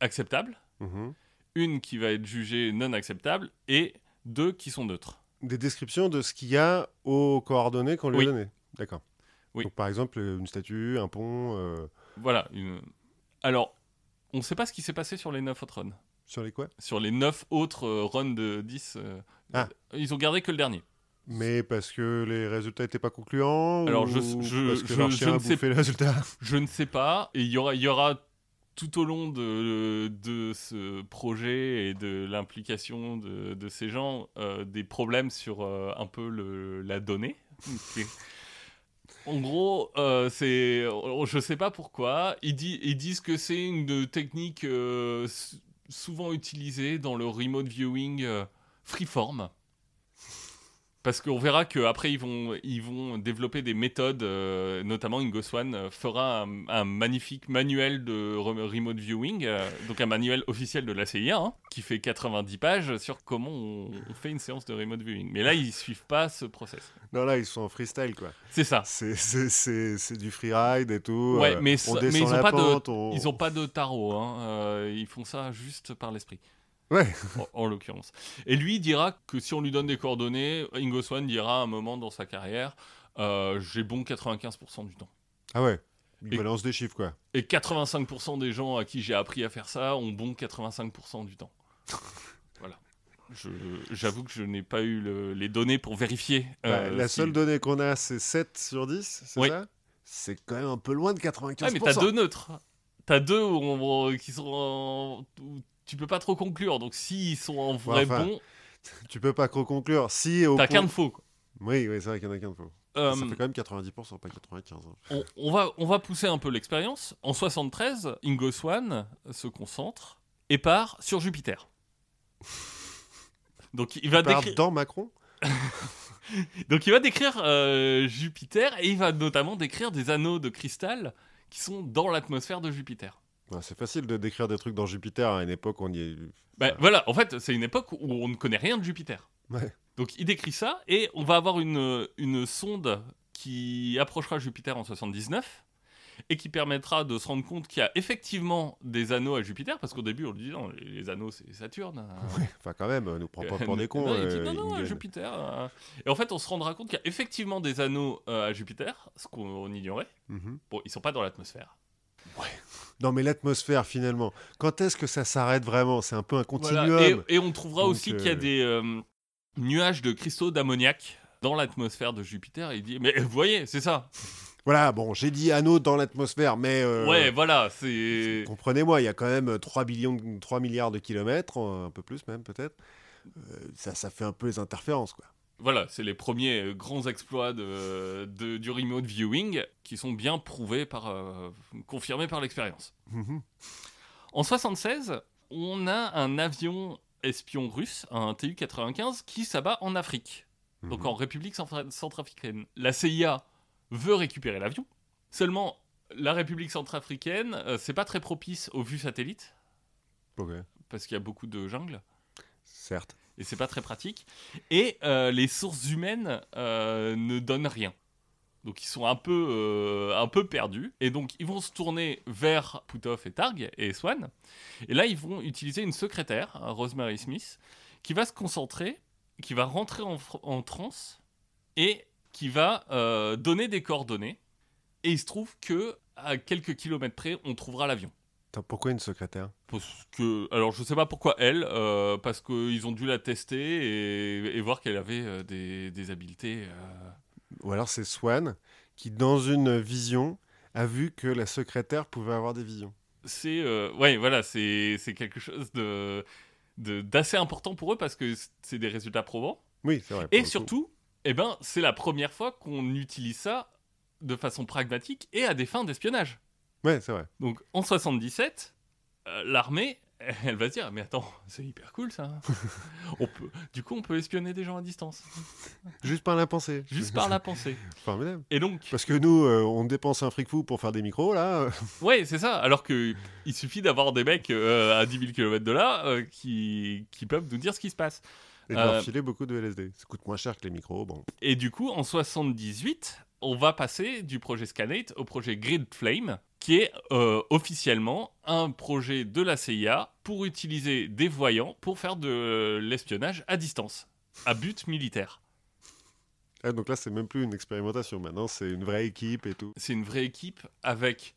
acceptables, Mhm. une qui va être jugée non acceptable et deux qui sont neutres. Des descriptions de ce qu'il y a aux coordonnées qu'on lui Oui. a données. D'accord. Oui. Donc, par exemple, une statue, un pont. euh, Voilà. Une... Alors, on ne sait pas ce qui s'est passé sur les 9 autres runs. Sur les quoi? Sur les 9 autres euh, runs de 10, euh, Ah. ils ont gardé que le dernier. Mais parce que les résultats n'étaient pas concluants Alors, ou je- je- parce que je- je ne a sais les résultats Je ne sais pas. Et il y aura, il y aura tout au long de, de ce projet et de l'implication de, de ces gens euh, des problèmes sur euh, un peu le, la donnée. En gros, euh, c'est, je sais pas pourquoi. Ils, di- ils disent que c'est une technique euh, souvent utilisée dans le remote viewing freeform. Parce qu'on verra qu'après, ils vont, ils vont développer des méthodes, euh, notamment Ingo Swan euh, fera un, un magnifique manuel de re- remote viewing, euh, donc un manuel officiel de la CIA, hein, qui fait 90 pages sur comment on, on fait une séance de remote viewing. Mais là, ils suivent pas ce process. Non, là, ils sont en freestyle, quoi. C'est ça. C'est- C'est c'est- c'est du freeride et tout. Ouais, mais, on mais ils ont la pas de, on- ils ont pas de tarot. Hein. euh, ils font ça juste par l'esprit. Ouais. en, en l'occurrence. Et lui dira que si on lui donne des coordonnées, Ingo Swan dira à un moment dans sa carrière euh, j'ai bon 95% du temps. Ah ouais. Il Et- balance des chiffres, quoi. Et 85% des gens à qui j'ai appris à faire ça ont bon 85% du temps. [LAUGHS] voilà. J'avoue que je n'ai pas eu le- les données pour vérifier. Bah, euh, la si- seule donnée qu'on a, c'est 7 sur 10, c'est Oui. ça? C'est quand même un peu loin de 95%. Ah, mais t'as deux neutres. T'as deux où on- qui sont en- où tu peux pas trop conclure. Donc s'ils sont en vrai enfin, bons, [LAUGHS] Tu peux pas trop conclure. Si t'as point- qu'un de faux. quoi. Oui, oui c'est vrai qu'il y en a qu'un de faux. Euh, Ça fait quand même 90%, pas 95. hein. on, on va, on va pousser un peu l'expérience. En 73, Ingo Swan se concentre et part sur Jupiter. [LAUGHS] Donc il va Part décrire, dans Macron [LAUGHS] donc il va décrire euh, Jupiter et il va notamment décrire des anneaux de cristal qui sont dans l'atmosphère de Jupiter. Ouais, C'est facile de décrire des trucs dans Jupiter à une époque où on y est. Ben, Ouais. Voilà, en fait, c'est une époque où on ne connaît rien de Jupiter. Ouais. Donc il décrit ça et on va avoir une, une sonde qui approchera Jupiter en 79 et qui permettra de se rendre compte qu'il y a effectivement des anneaux à Jupiter parce qu'au début on lui dit non, les, anneaux c'est Saturne. hein. Enfin, quand même, nous prend pas pour des cons. Non, il dit, euh, non, non. Jupiter. euh. Et en fait, on se rendra compte qu'il y a effectivement des anneaux euh, à Jupiter, ce qu'on ignorait. Mhm. Bon, ils sont pas dans l'atmosphère. Non, mais l'atmosphère, finalement, quand est-ce que ça s'arrête vraiment? C'est un peu un Voilà. continuum. Et, et on trouvera Donc, aussi qu'il y a euh, des euh, nuages de cristaux d'ammoniac dans l'atmosphère de Jupiter. Et il dit, mais vous voyez, c'est ça. [LAUGHS] Voilà, bon, j'ai dit anneau dans l'atmosphère, mais. euh, Ouais, voilà, c'est. [LAUGHS] Comprenez-moi, il y a quand même 3, billions, de- 3 milliards de kilomètres, un peu plus même peut-être. Ça, ça fait un peu les interférences, quoi. Voilà, c'est les premiers euh, grands exploits de, de- du remote viewing qui sont bien prouvés par, euh, confirmés par l'expérience. Mhm. En 76, on a un avion espion russe, un Tu-95, qui s'abat en Afrique, donc Mhm. en République centra- centrafricaine. La CIA veut récupérer l'avion, seulement la République centrafricaine, euh, c'est pas très propice aux vues satellites, parce qu'il y a beaucoup de jungle, certes. Et c'est pas très pratique, et euh, les sources humaines euh, ne donnent rien. Donc ils sont un peu, euh, un peu perdus. Et donc ils vont se tourner vers Puthoff et Targ et Swan. Et là ils vont utiliser une secrétaire, euh, Rosemary Smith, qui va se concentrer, qui va rentrer en, en transe et qui va donner des coordonnées. Et il se trouve que à quelques kilomètres près, on trouvera l'avion. Pourquoi une secrétaire Parce que, alors je sais pas pourquoi elle, euh, parce qu'ils ont dû la tester et, et voir qu'elle avait euh, des, des habiletés. euh, Ou alors c'est Swan qui, dans une vision, a vu que la secrétaire pouvait avoir des visions. c'est ouais voilà c'est quelque chose de d'assez important pour eux parce que c'est des résultats probants Oui, c'est vrai. et surtout eh ben c'est la première fois qu'on utilise ça de façon pragmatique et à des fins d'espionnage Ouais, c'est vrai. donc en 77 euh, l'armée [LAUGHS] elle va se dire mais attends c'est hyper cool ça [LAUGHS] on peut du coup on peut espionner des gens à distance Juste par la pensée. juste par la pensée [LAUGHS] Formidable. et donc Parce que nous, euh, on dépense un fric fou pour faire des micros, là. Ouais, c'est ça. Alors que il suffit d'avoir des mecs euh, à 10 000 km de là qui, qui peuvent nous dire ce qui se passe. Et de Euh, filer beaucoup de LSD. Ça coûte moins cher que les micros, bon. Et du coup, en 78, on va passer du projet Scanate au projet Grid Flame, qui est euh, officiellement un projet de la CIA pour utiliser des voyants pour faire de l'espionnage à distance, à but militaire. Ah, donc là, c'est même plus une expérimentation. Maintenant, c'est une vraie équipe et tout. C'est une vraie équipe avec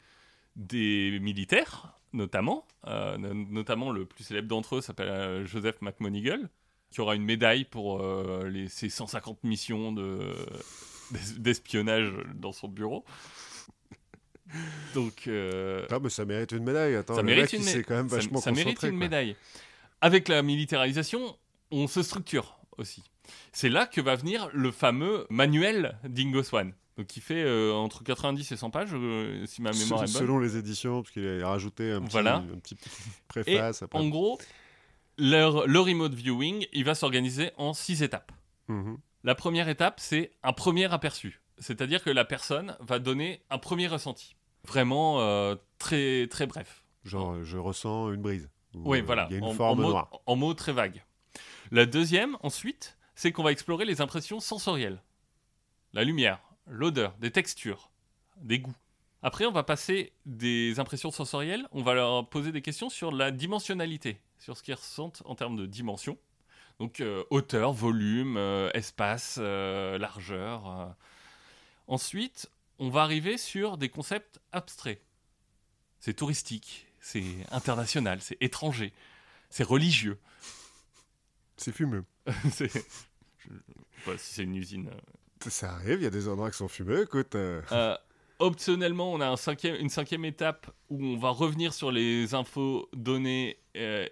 des militaires, notamment. Euh, no- notamment, le plus célèbre d'entre eux s'appelle Joseph McMonigal, qui aura une médaille pour euh, les, ses 150 missions de- d'es- [LAUGHS] d'espionnage dans son bureau. Donc, euh, Ah, mais ça mérite une médaille. Attends, ça le mérite mec, une il quand même ça- vachement ça mérite concentré, une quoi. médaille. Avec la militarisation, on se structure aussi. C'est là que va venir le fameux manuel d'Ingo Swan. Donc, qui fait euh, entre 90 et 100 pages, euh, si ma mémoire est bonne. Selon les éditions, parce qu'il a rajouté un petit, Voilà. un petit préface. après. En gros, leur- le remote viewing, il va s'organiser en six étapes. Mhm. La première étape, c'est un premier aperçu. C'est-à-dire que la personne va donner un premier ressenti. Vraiment euh, très, très bref. Genre, je ressens une brise. Ou, Oui, euh, voilà. Il y a une en, forme en noire. en mots très vagues. La deuxième, ensuite, c'est qu'on va explorer les impressions sensorielles. La lumière, l'odeur, des textures, des goûts. Après, on va passer des impressions sensorielles, on va leur poser des questions sur la dimensionnalité, sur ce qu'ils ressentent en termes de dimension. Donc euh, hauteur, volume, euh, espace, euh, largeur. Ensuite, on va arriver sur des concepts abstraits. C'est touristique, c'est international, c'est étranger, c'est religieux. C'est fumeux. [LAUGHS] c'est... Je... sais pas si c'est une usine. Ça arrive, il y a des endroits qui sont fumeux. Écoute, optionnellement, on a un cinquième, une cinquième étape où on va revenir sur les infos données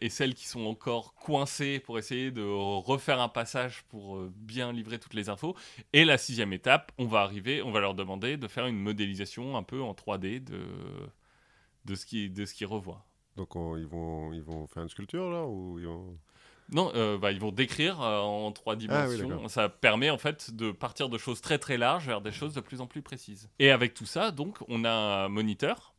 et celles qui sont encore coincées pour essayer de refaire un passage pour euh, bien livrer toutes les infos. Et la sixième étape, on va arriver, on va leur demander de faire une modélisation un peu en 3D de, de ce qui qu'ils revoient. donc on- ils, vont, ils vont faire une sculpture là ou ils vont... Non, euh, bah, ils vont décrire euh, en trois Ah oui, dimensions. ça permet en fait de partir de choses très très larges vers des choses de plus en plus précises. Et avec tout ça, donc, on a un moniteur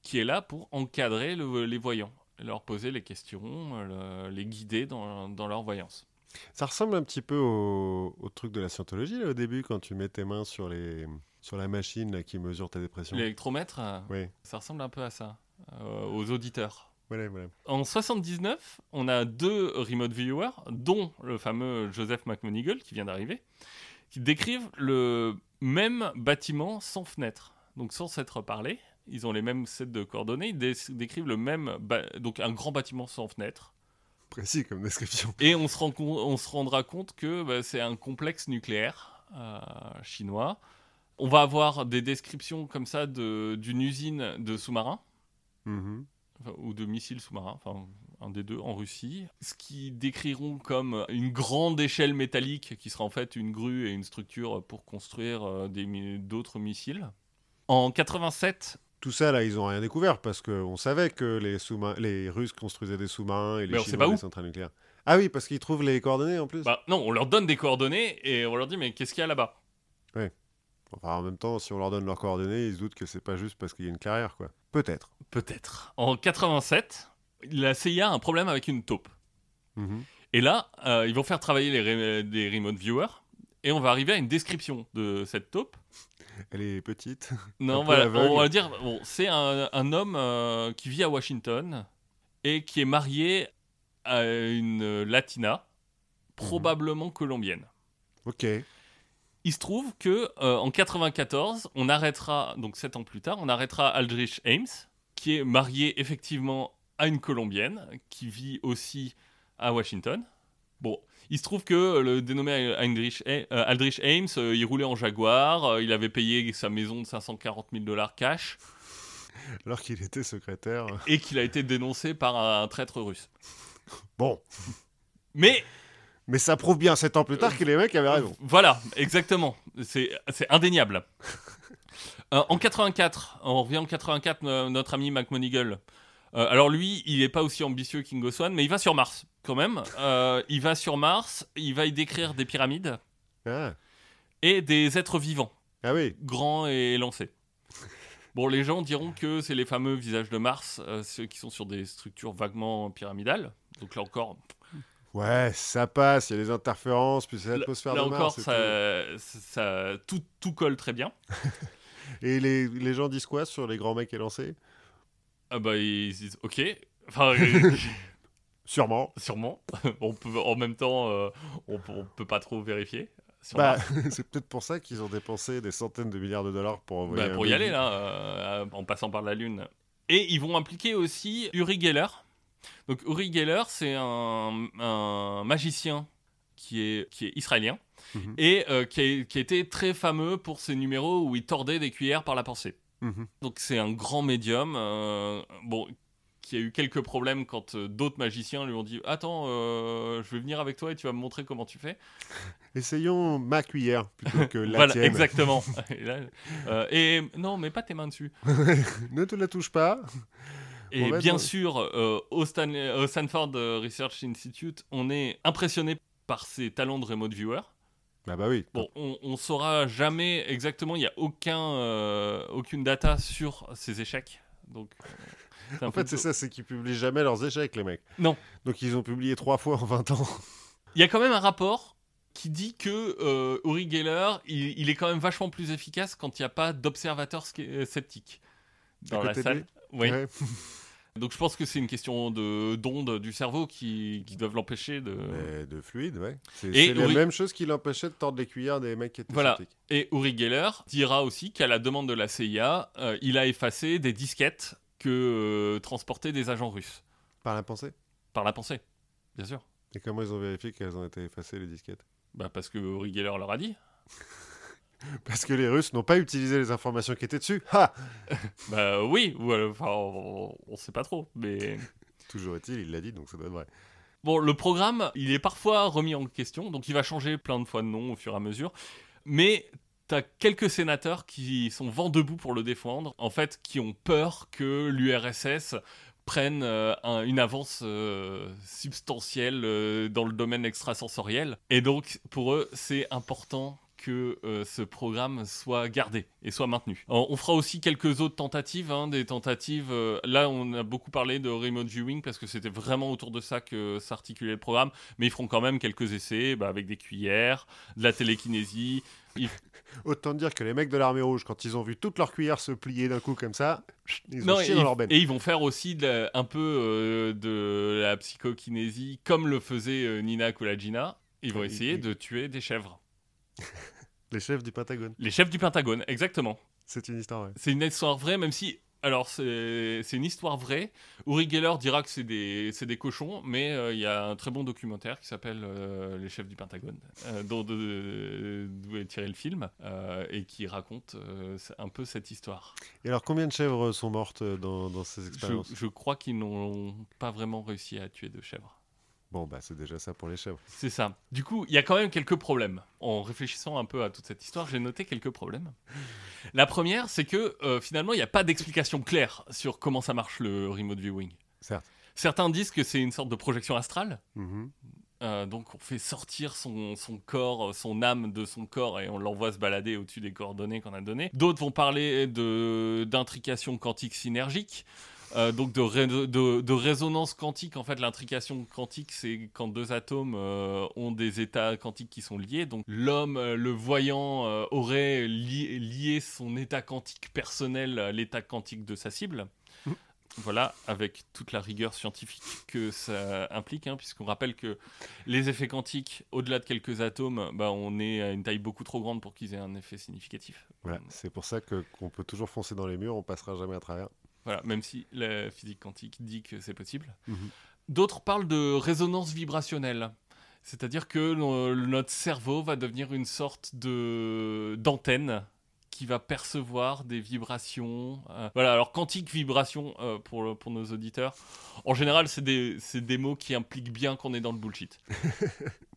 qui est là pour encadrer le- les voyants, leur poser les questions, euh, le- les guider dans, dans leur voyance. Ça ressemble un petit peu au, au truc de la scientologie là, au début quand tu mets tes mains sur, les, sur la machine là, qui mesure ta dépression. L'électromètre, euh, Oui, ça ressemble un peu à ça, euh, aux auditeurs. voilà, voilà. En 79, on a deux remote viewers, dont le fameux Joseph McMonigal qui vient d'arriver, qui décrivent le même bâtiment sans fenêtre, donc sans s'être parlé. Ils ont les mêmes sets de coordonnées, ils dé- décrivent le même, donc un grand bâtiment sans fenêtre. Précis comme description. Et on se, rend con- on se rendra compte que bah, c'est un complexe nucléaire euh, chinois. On va avoir des descriptions comme ça d'une usine de sous-marins Mhm. enfin, ou de missiles sous-marins, enfin un des deux en Russie, ce qui décriront comme une grande échelle métallique qui sera en fait une grue et une structure pour construire euh, d'autres missiles. En 87, Tout ça là, ils ont rien découvert parce qu'on savait que les, Russes construisaient des sous-marins et les Mais Chinois des centrales nucléaires. Ah oui, parce qu'ils trouvent les coordonnées en plus. bah, non, on leur donne des coordonnées et on leur dit mais qu'est-ce qu'il y a là-bas? Enfin, en même temps, si on leur donne leurs coordonnées, ils se doutent que c'est pas juste parce qu'il y a une clairière, quoi. Peut-être. Peut-être. En 87, la CIA a un problème avec une taupe. Mhm. Et là, euh, ils vont faire travailler les des remote viewers et on va arriver à une description de cette taupe. Elle est petite. [LAUGHS] Non, voilà, on va dire, bon, c'est un, un homme euh, qui vit à Washington et qui est marié à une latina, probablement colombienne. ok. Il se trouve que euh, en 94, on arrêtera, donc sept ans plus tard, on arrêtera Aldrich Ames, qui est marié effectivement à une colombienne, qui vit aussi à Washington. Bon, il se trouve que le dénommé Aldrich, euh, Aldrich Ames, euh, il roulait en Jaguar, euh, il avait payé sa maison de 540 000 dollars cash, Alors qu'il était secrétaire. et qu'il a été dénoncé par un traître russe. Bon. Mais Mais ça prouve bien sept ans plus tard que les mecs avaient raison. Voilà, exactement. C'est indéniable. Euh, en 84, on revient en 84, no- notre ami McMonigal. Euh, alors lui, il n'est pas aussi ambitieux qu'Ingo Swan, mais il va sur Mars quand même. Euh, il va sur Mars, il va y décrire des pyramides Ah, et des êtres vivants, ah oui. grands et élancés. Bon, les gens diront que c'est les fameux visages de Mars, euh, ceux qui sont sur des structures vaguement pyramidales. Donc là encore, Ouais, ça passe, il y a des interférences, puis c'est là, l'atmosphère là de encore, Mars. et ça, ça- tout, tout colle très bien. tout. [LAUGHS] Et les, les gens disent quoi sur les grands mecs élancés? Ah bah ils se disent ok. Enfin, euh, [LAUGHS] Sûrement. sûrement. [LAUGHS] on peut en même temps, euh, on, on peut pas trop vérifier. Bah, [LAUGHS] c'est peut-être pour ça qu'ils ont dépensé des centaines de milliards de dollars pour envoyer Bah, pour y aller là, euh, en passant par la Lune. Et ils vont impliquer aussi Uri Geller. Donc Uri Geller, c'est un, un magicien qui est, qui est israélien Mhm. et euh, qui, a, qui a été très fameux pour ses numéros où il tordait des cuillères par la pensée. Mhm. Donc c'est un grand médium, euh, bon, qui a eu quelques problèmes quand euh, d'autres magiciens lui ont dit Attends, euh, je vais venir avec toi et tu vas me montrer comment tu fais. [LAUGHS] Essayons ma cuillère plutôt que [LAUGHS] la voilà, tienne. exactement. [LAUGHS] et, là, euh, et non, mais pas tes mains dessus. ne te la touche pas. Et bien sûr, au, Stanley- au Stanford Research Institute, on est impressionné par ses talents de remote viewer. Bah bah oui. Bon, on, on saura jamais exactement, il n'y a aucun, euh, aucune data sur ces échecs. Donc, euh, En fait, c'est ça, c'est qu'ils publient jamais leurs échecs, les mecs. Non. Donc ils ont publié trois fois en 20 ans. [LAUGHS] Il y a quand même un rapport qui dit que euh, Uri Geller, il, il est quand même vachement plus efficace quand il n'y a pas d'observateurs sceptiques dans la salle. Oui. Ouais. [LAUGHS] Donc je pense que c'est une question de d'ondes du cerveau qui, qui doivent l'empêcher de. Mais de fluide, ouais. C'est c'est la même chose qui l'empêchait de tordre les cuillères des mecs qui étaient Voilà. sceptiques. Et Uri Geller dira aussi qu'à la demande de la CIA, euh, il a effacé des disquettes que euh, transportaient des agents russes. Par la pensée? Par la pensée, bien sûr. Et comment ils ont vérifié qu'elles ont été effacées, les disquettes? Bah parce que Uri Geller leur a dit. [LAUGHS] [LAUGHS] Parce que les Russes n'ont pas utilisé les informations qui étaient dessus. Ha [LAUGHS] Bah oui, ou alors, enfin, on, on sait pas trop, mais. [LAUGHS] Toujours est-il, il l'a dit, donc ça doit être vrai. Bon, le programme, il est parfois remis en question, donc il va changer plein de fois de nom au fur et à mesure. Mais t'as quelques sénateurs qui sont vent debout pour le défendre, en fait, qui ont peur que l'URSS prenne euh, un- une avance euh, substantielle euh, dans le domaine extrasensoriel. Et donc, pour eux, c'est important que euh, ce programme soit gardé et soit maintenu. On fera aussi quelques autres tentatives, hein, des tentatives. euh, là, on a beaucoup parlé de remote viewing parce que c'était vraiment autour de ça que s'articulait le programme. Mais ils feront quand même quelques essais bah, avec des cuillères, de la télékinésie. [LAUGHS] Autant dire que les mecs de l'armée rouge, quand ils ont vu toutes leurs cuillères se plier d'un coup comme ça, ils ont chié dans leur benne. et ils vont faire aussi de un peu euh, de la psychokinésie, comme le faisait Nina Kulagina. Ils vont Oui, essayer de tuer des chèvres. [LAUGHS] Les chefs du Pentagone. Les chefs du Pentagone, exactement. C'est une histoire, ouais. C'est une histoire vraie, même si. Alors, c'est une histoire vraie. Uri Geller dira que c'est des, cochons, mais euh, il y a un très bon documentaire qui s'appelle euh, Les chefs du Pentagone, euh, dont d'où est tiré le film, et qui raconte un peu cette histoire. Et alors, combien de chèvres sont mortes dans, dans ces Je, expériences? je crois qu'ils n'ont pas vraiment réussi à tuer de chèvres. Bon, bah, c'est déjà ça pour les chèvres. C'est ça. Du coup, il y a quand même quelques problèmes. En réfléchissant un peu à toute cette histoire, j'ai noté quelques problèmes. La première, c'est que euh, finalement, il n'y a pas d'explication claire sur comment ça marche le remote viewing. Certes. Certains disent que c'est une sorte de projection astrale. Mhm. Euh, donc on fait sortir son, son corps, son âme de son corps et on l'envoie se balader au-dessus des coordonnées qu'on a données. D'autres vont parler d'intrication quantique synergique. Euh, donc de, ré- de, de résonance quantique, en fait l'intrication quantique c'est quand deux atomes euh, ont des états quantiques qui sont liés. Donc l'homme, euh, le voyant, aurait li- lié son état quantique personnel à l'état quantique de sa cible. Voilà, avec toute la rigueur scientifique que ça implique, hein, puisqu'on rappelle que les effets quantiques, au-delà de quelques atomes, bah, on est à une taille beaucoup trop grande pour qu'ils aient un effet significatif. Voilà, c'est pour ça qu'on peut toujours foncer dans les murs, on passera jamais à travers. Voilà, même si la physique quantique dit que c'est possible. Mhm. D'autres parlent de résonance vibrationnelle. C'est-à-dire que no- notre cerveau va devenir une sorte de d'antenne qui va percevoir des vibrations. euh, voilà, alors quantique vibration euh, pour, pour nos auditeurs. En général, c'est des, c'est des mots qui impliquent bien qu'on est dans le bullshit. [LAUGHS]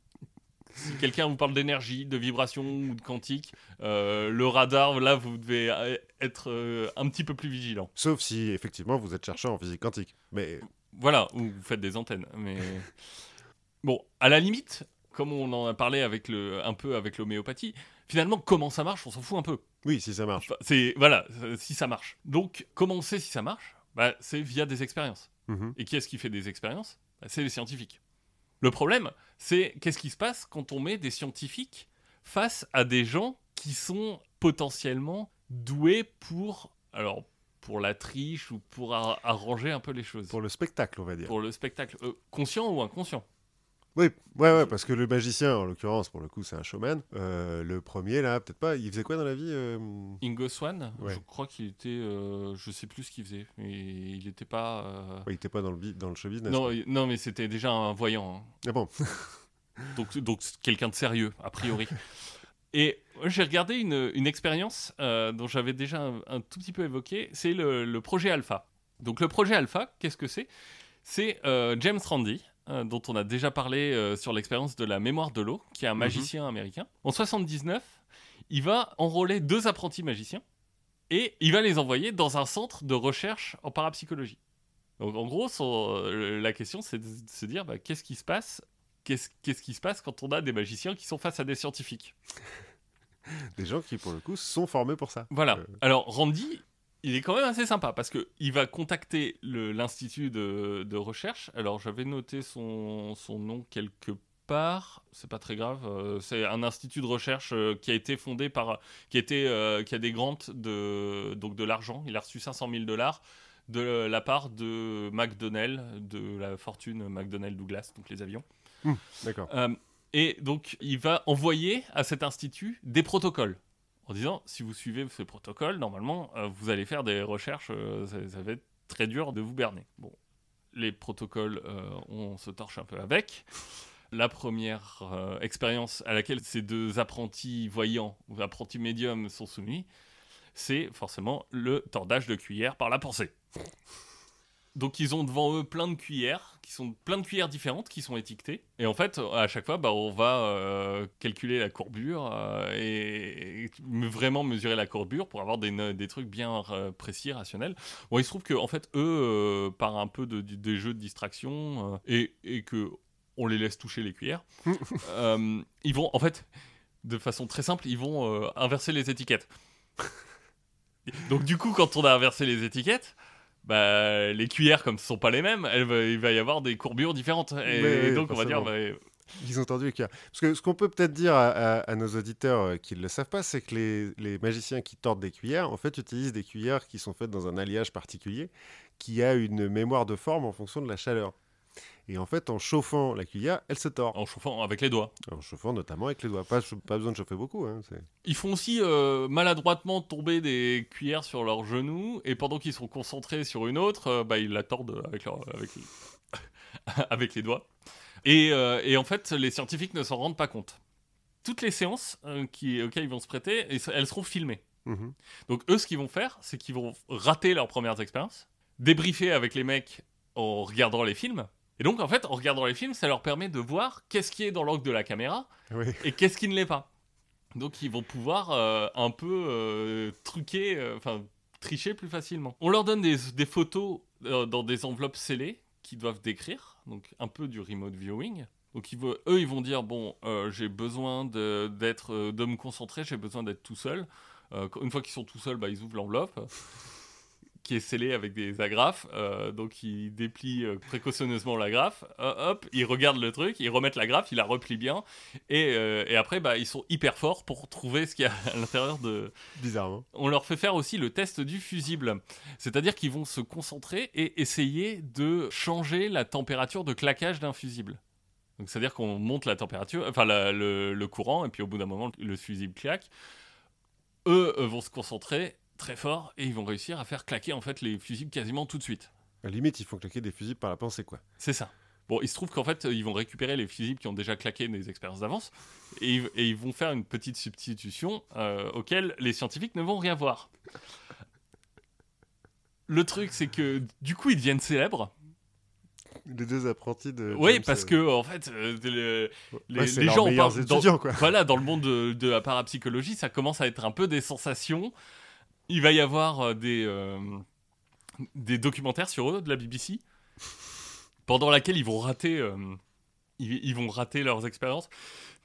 si quelqu'un vous parle d'énergie, de vibration ou de quantique, euh, le radar, là, vous devez euh, être euh, un petit peu plus vigilant. Sauf si, effectivement, vous êtes chercheur en physique quantique. Mais Voilà, ou vous faites des antennes. Mais [LAUGHS] bon, à la limite, comme on en a parlé avec le, un peu avec l'homéopathie, finalement, comment ça marche, on s'en fout un peu. oui, si ça marche. Enfin, c'est voilà, si ça marche. Donc, comment on sait si ça marche? Bah, C'est via des expériences. Mhm. Et qui est-ce qui fait des expériences? Bah, C'est les scientifiques. Le problème, c'est qu'est-ce qui se passe quand on met des scientifiques face à des gens qui sont potentiellement doués pour, alors, pour la triche ou pour ar- arranger un peu les choses? Pour le spectacle, on va dire. Pour le spectacle, euh, conscient ou inconscient? Oui, ouais, ouais, parce que le magicien, en l'occurrence, pour le coup, c'est un showman. Euh, le premier, là, peut-être pas. Il faisait quoi dans la vie euh, Ingo Swan, Ouais. je crois qu'il était, euh, je sais plus ce qu'il faisait, mais il n'était pas. euh, ouais, Il était pas dans le, dans le show business. Non, non, mais c'était déjà un voyant, hein. Ah bon [LAUGHS] donc donc quelqu'un de sérieux a priori. Et j'ai regardé une, une expérience dont j'avais déjà un, un tout petit peu évoqué, c'est le, le projet Alpha. Donc le projet Alpha, qu'est-ce que c'est? C'est James Randi, euh, dont on a déjà parlé euh, sur l'expérience de la mémoire de l'eau, qui est un Mhm. magicien américain. En 79, il va enrôler deux apprentis magiciens et il va les envoyer dans un centre de recherche en parapsychologie. Donc en gros, son- euh, la question c'est de se dire bah, qu'est-ce qui se passe qu'est-ce qui se passe quand on a des magiciens qui sont face à des scientifiques? [LAUGHS] Des gens qui, pour le coup, sont formés pour ça. Voilà. Euh. Alors, Randy, il est quand même assez sympa parce que il va contacter l'institut de, de recherche. Alors, j'avais noté son, son nom quelque part. C'est pas très grave. euh, c'est un institut de recherche euh, qui a été fondé par, qui a euh, qui a des grants de, donc de l'argent. Il a reçu 500 000 dollars de la part de McDonnell, de la fortune McDonnell Douglas, donc les avions. D'accord. Euh, et donc, il va envoyer à cet institut des protocoles. En disant, si vous suivez ces protocoles, normalement, euh, vous allez faire des recherches, euh, ça, ça va être très dur de vous berner. Bon, les protocoles, euh, on se torche un peu avec. La première expérience à laquelle ces deux apprentis voyants ou apprentis médiums sont soumis, c'est forcément le tordage de cuillère par la pensée. Donc ils ont devant eux plein de cuillères, qui sont plein de cuillères différentes qui sont étiquetées. Et en fait, à chaque fois, bah, on va euh, calculer la courbure euh, et, et vraiment mesurer la courbure pour avoir des, des trucs bien euh, précis, rationnels. Bon, il se trouve que en fait, eux, par un peu de, de- des jeux de distraction et, et que on les laisse toucher les cuillères, [LAUGHS] ils vont en fait, de façon très simple, ils vont inverser les étiquettes. Donc du coup, quand on a inversé les étiquettes, bah, les cuillères, comme ce sont pas les mêmes, va- il va y avoir des courbures différentes. Et donc on va dire, bah, Ils ont tendu les cuillères. Parce que ce qu'on peut peut-être dire à, à- à nos auditeurs euh, qui ne le savent pas, c'est que les, les magiciens qui tordent des cuillères, en fait, utilisent des cuillères qui sont faites dans un alliage particulier, qui a une mémoire de forme en fonction de la chaleur. Et en fait, en chauffant la cuillère, elle se tord. en chauffant avec les doigts. En chauffant notamment avec les doigts. Pas, pas besoin de chauffer beaucoup. hein, Ils font aussi euh, maladroitement tomber des cuillères sur leurs genoux, et pendant qu'ils sont concentrés sur une autre, euh, bah, ils la tordent avec, leur, avec, [LAUGHS] avec les doigts. Et, euh, et en fait, les scientifiques ne s'en rendent pas compte. Toutes les séances qui, auxquelles ils vont se prêter, elles elles seront filmées. Mhm. Donc eux, ce qu'ils vont faire, c'est qu'ils vont rater leurs premières expériences, débriefer avec les mecs en regardant les films. Et donc, en fait, en regardant les films, ça leur permet de voir qu'est-ce qui est dans l'angle de la caméra Oui. [LAUGHS] et qu'est-ce qui ne l'est pas. Donc, ils vont pouvoir euh, un peu euh, truquer, euh, enfin, tricher plus facilement. On leur donne des, des photos dans des enveloppes scellées qu'ils doivent décrire, donc un peu du remote viewing. Donc, ils eux, ils vont dire bon, j'ai besoin de, d'être, de me concentrer, j'ai besoin d'être tout seul. Une fois qu'ils sont tout seuls, bah, ils ouvrent l'enveloppe qui est scellée avec des agrafes. euh, donc ils déplient euh, précautionneusement l'agrafe. Euh, hop, ils regardent le truc, ils remettent l'agrafe, ils la replient bien. Et, euh, et après, bah, ils sont hyper forts pour trouver ce qu'il y a à l'intérieur de. Bizarrement. On leur fait faire aussi le test du fusible. C'est-à-dire qu'ils vont se concentrer et essayer de changer la température de claquage d'un fusible. Donc c'est-à-dire qu'on monte la température, enfin la- le, le courant, et puis au bout d'un moment, le fusible claque. Eux, eux vont se concentrer très fort et ils vont réussir à faire claquer en fait les fusibles quasiment tout de suite. À la limite, ils font claquer des fusibles par la pensée, quoi. C'est ça. Bon, il se trouve qu'en fait, ils vont récupérer les fusibles qui ont déjà claqué des expériences d'avance et, ils- et ils vont faire une petite substitution euh, auquel les scientifiques ne vont rien voir. Le truc, c'est que du coup, ils deviennent célèbres. Les deux apprentis de. Oui, parce euh, que en fait, euh, le- les, ouais, gens parlent dans- étudiants, quoi. voilà, dans le monde de, de la parapsychologie, ça commence à être un peu des sensations. Il va y avoir euh, des, euh, des documentaires sur eux de la BBC, pendant laquelle ils vont rater, euh, ils, ils vont rater leurs expériences.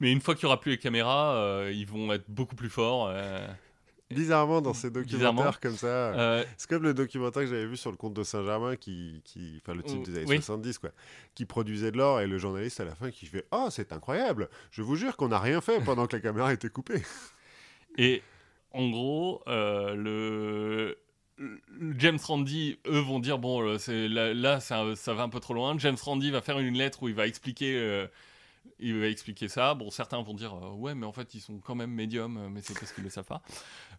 Mais une fois qu'il n'y aura plus les caméras, euh, ils vont être beaucoup plus forts. Bizarrement, dans ces documentaires comme ça. Euh, C'est comme le documentaire que j'avais vu sur le comte de Saint-Germain, qui, qui, enfin le type Euh, des années oui. 70, quoi, qui produisait de l'or et le journaliste à la fin qui fait Oh, c'est incroyable Je vous jure qu'on n'a rien fait pendant que la caméra était coupée. Et en gros, euh, le, James Randi, eux vont dire bon, euh, là, là, ça, ça va un peu trop loin. James Randi va faire une lettre où il va expliquer, euh, il va expliquer ça. Bon, certains vont dire euh, ouais, mais en fait, ils sont quand même médiums, mais c'est parce qu'ils le savent pas.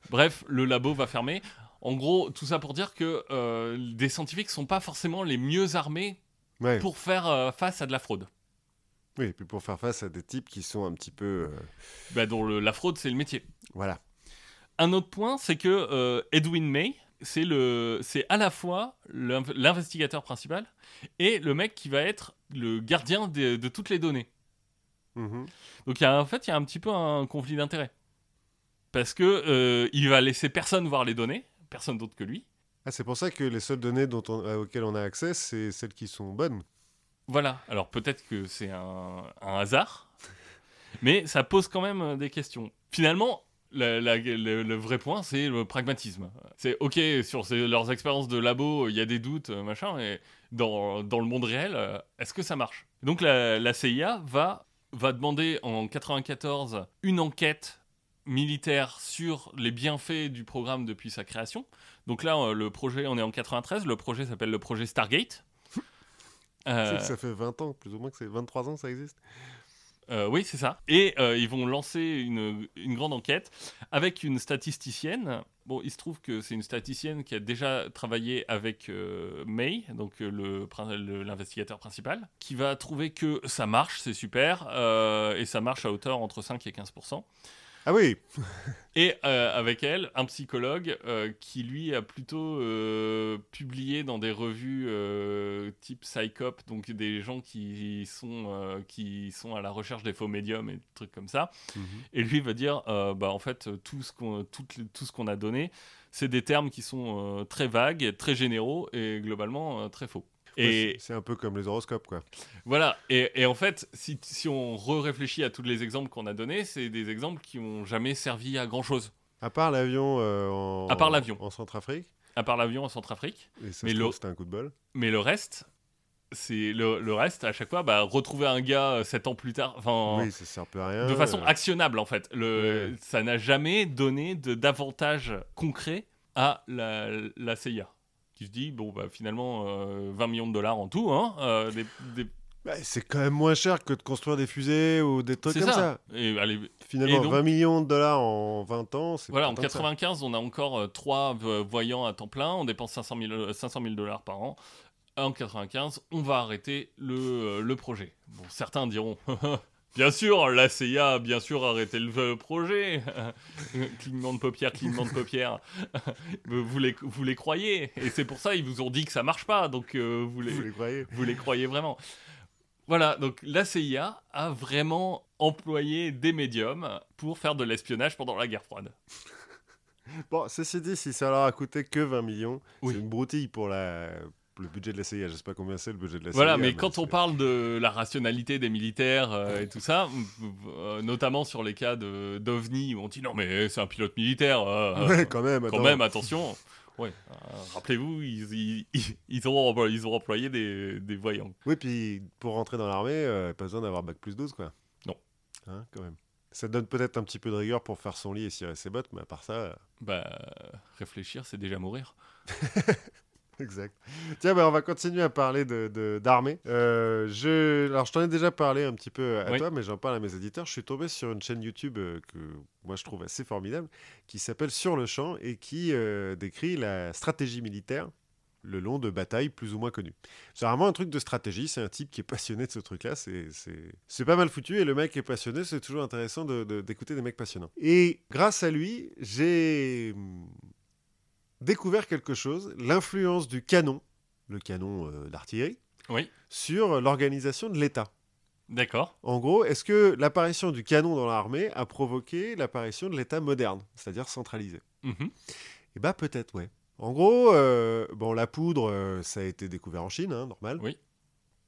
Bref, le labo va fermer. En gros, tout ça pour dire que euh, des scientifiques sont pas forcément les mieux armés Ouais. pour faire face à de la fraude. Oui, et puis pour faire face à des types qui sont un petit peu. Bah, dont le- la fraude, c'est le métier. voilà. Un autre point, c'est que euh, Edwin May, c'est le, c'est à la fois l'inv- l'investigateur principal et le mec qui va être le gardien de, de toutes les données. Mhm. Donc il y a, en fait, il y a un petit peu un conflit d'intérêts parce que euh, il va laisser personne voir les données, personne d'autre que lui. Ah, c'est pour ça que les seules données dont on- euh, auxquelles on a accès, c'est celles qui sont bonnes. Voilà, alors peut-être que c'est un, un hasard, mais ça pose quand même des questions. Finalement, la- la- le, le vrai point, c'est le pragmatisme. C'est ok, sur ces- leurs expériences de labo, il y a des doutes, euh, machin, et dans, dans le monde réel, euh, est-ce que ça marche? Donc la, la CIA va, va demander en 94 une enquête militaire sur les bienfaits du programme depuis sa création. Donc là, euh, le projet, on est en 93, le projet s'appelle le projet Stargate. Euh, que ça fait 20 ans, plus ou moins que c'est 23 ans, ça existe. Euh, oui, c'est ça. Et euh, ils vont lancer une, grande enquête avec une statisticienne. Bon, il se trouve que c'est une statisticienne qui a déjà travaillé avec euh, May, donc l'investigateur principal, qui va trouver que ça marche, c'est super, et ça marche à hauteur entre 5 et 15 Ah oui, et euh, avec elle, un psychologue euh, qui lui a plutôt euh, publié dans des revues type Psychop, donc des gens qui sont, qui sont à la recherche des faux médiums et des trucs comme ça. Et lui va dire, bah, en fait, tout ce qu'on tout, tout ce qu'on a donné, c'est des termes qui sont très vagues, très généraux et globalement très faux. Et c'est- un peu comme les horoscopes, quoi. voilà, et, et en fait, si, si on re-réfléchit à tous les exemples qu'on a donnés, c'est des exemples qui n'ont jamais servi à grand-chose. À part l'avion euh, en... À part l'avion. en Centrafrique, à part l'avion en Centrafrique. et ça Mais le- c'était un coup de bol. Mais le reste, c'est le, le reste, à chaque fois, bah, retrouver un gars euh, sept ans plus tard, enfin, Oui, ça sert plus à rien. de façon euh, actionnable en fait. Le, Ouais. Ça n'a jamais donné de d'avantage concret à la, la CIA. Qui se dit, bon, bah, finalement, euh, 20 millions de dollars en tout, hein, euh, des- des- bah, c'est quand même moins cher que de construire des fusées ou des trucs comme ça. ça. Et allez, Finalement, Et donc- 20 millions de dollars en 20 ans, c'est Voilà, en tant que ça. 95, on a encore euh, trois euh, voyants à temps plein, on dépense 500 000, euh, 500 000 dollars par an. En 95, on va arrêter le, euh, le projet. Bon, certains diront, [LAUGHS] bien sûr, la CIA a bien sûr arrêté le projet. [LAUGHS] clignement de paupières, clignement de paupières. vous, les, vous les croyez, et c'est pour ça ils vous ont dit que ça marche pas, donc euh, vous les, Vous les croyez vous les croyez vraiment. Voilà, donc la CIA a vraiment employé des médiums pour faire de l'espionnage pendant la guerre froide. Bon, ceci dit, si ça leur a coûté que 20 millions, Oui. c'est une broutille pour la... le budget de la CIA. Je sais pas combien c'est le budget de la Voilà, CIA. mais quand on parle de la rationalité des militaires euh, et tout ça, euh, notamment sur les cas d'OVNI où on dit non mais c'est un pilote militaire, euh, [LAUGHS] Ouais, quand même. quand même attention. Ouais, rappelez-vous, ils, ils, ils- ils ont, employé- ils ont employé des, des voyants. Oui, puis pour rentrer dans l'armée, pas besoin d'avoir bac plus 12, quoi. Non. Hein, quand même. Ça donne peut-être un petit peu de rigueur pour faire son lit et cirer ses bottes, mais à part ça, Bah, réfléchir, c'est déjà mourir. [LAUGHS] [LAUGHS] exact. Tiens, bah, on va continuer à parler de, de- d'armée. Euh, je... Alors, je t'en ai déjà parlé un petit peu à Oui. toi, mais j'en parle à mes éditeurs. Je suis tombé sur une chaîne YouTube euh, que moi je trouve assez formidable, qui s'appelle Sur le champ et qui euh, décrit la stratégie militaire le long de batailles plus ou moins connues. C'est vraiment un truc de stratégie, c'est un type qui est passionné de ce truc-là, c'est, pas mal foutu, et le mec est passionné, c'est toujours intéressant de- de- d'écouter des mecs passionnants. Et grâce à lui, j'ai découvert quelque chose, l'influence du canon, le canon euh, d'artillerie, Oui. sur l'organisation de l'État. D'accord. En gros, est-ce que l'apparition du canon dans l'armée a provoqué l'apparition de l'État moderne, c'est-à-dire centralisé? Mhm. Eh bah peut-être, ouais. En gros, euh, bon, la poudre, euh, ça a été découvert en Chine, hein, normal. Oui.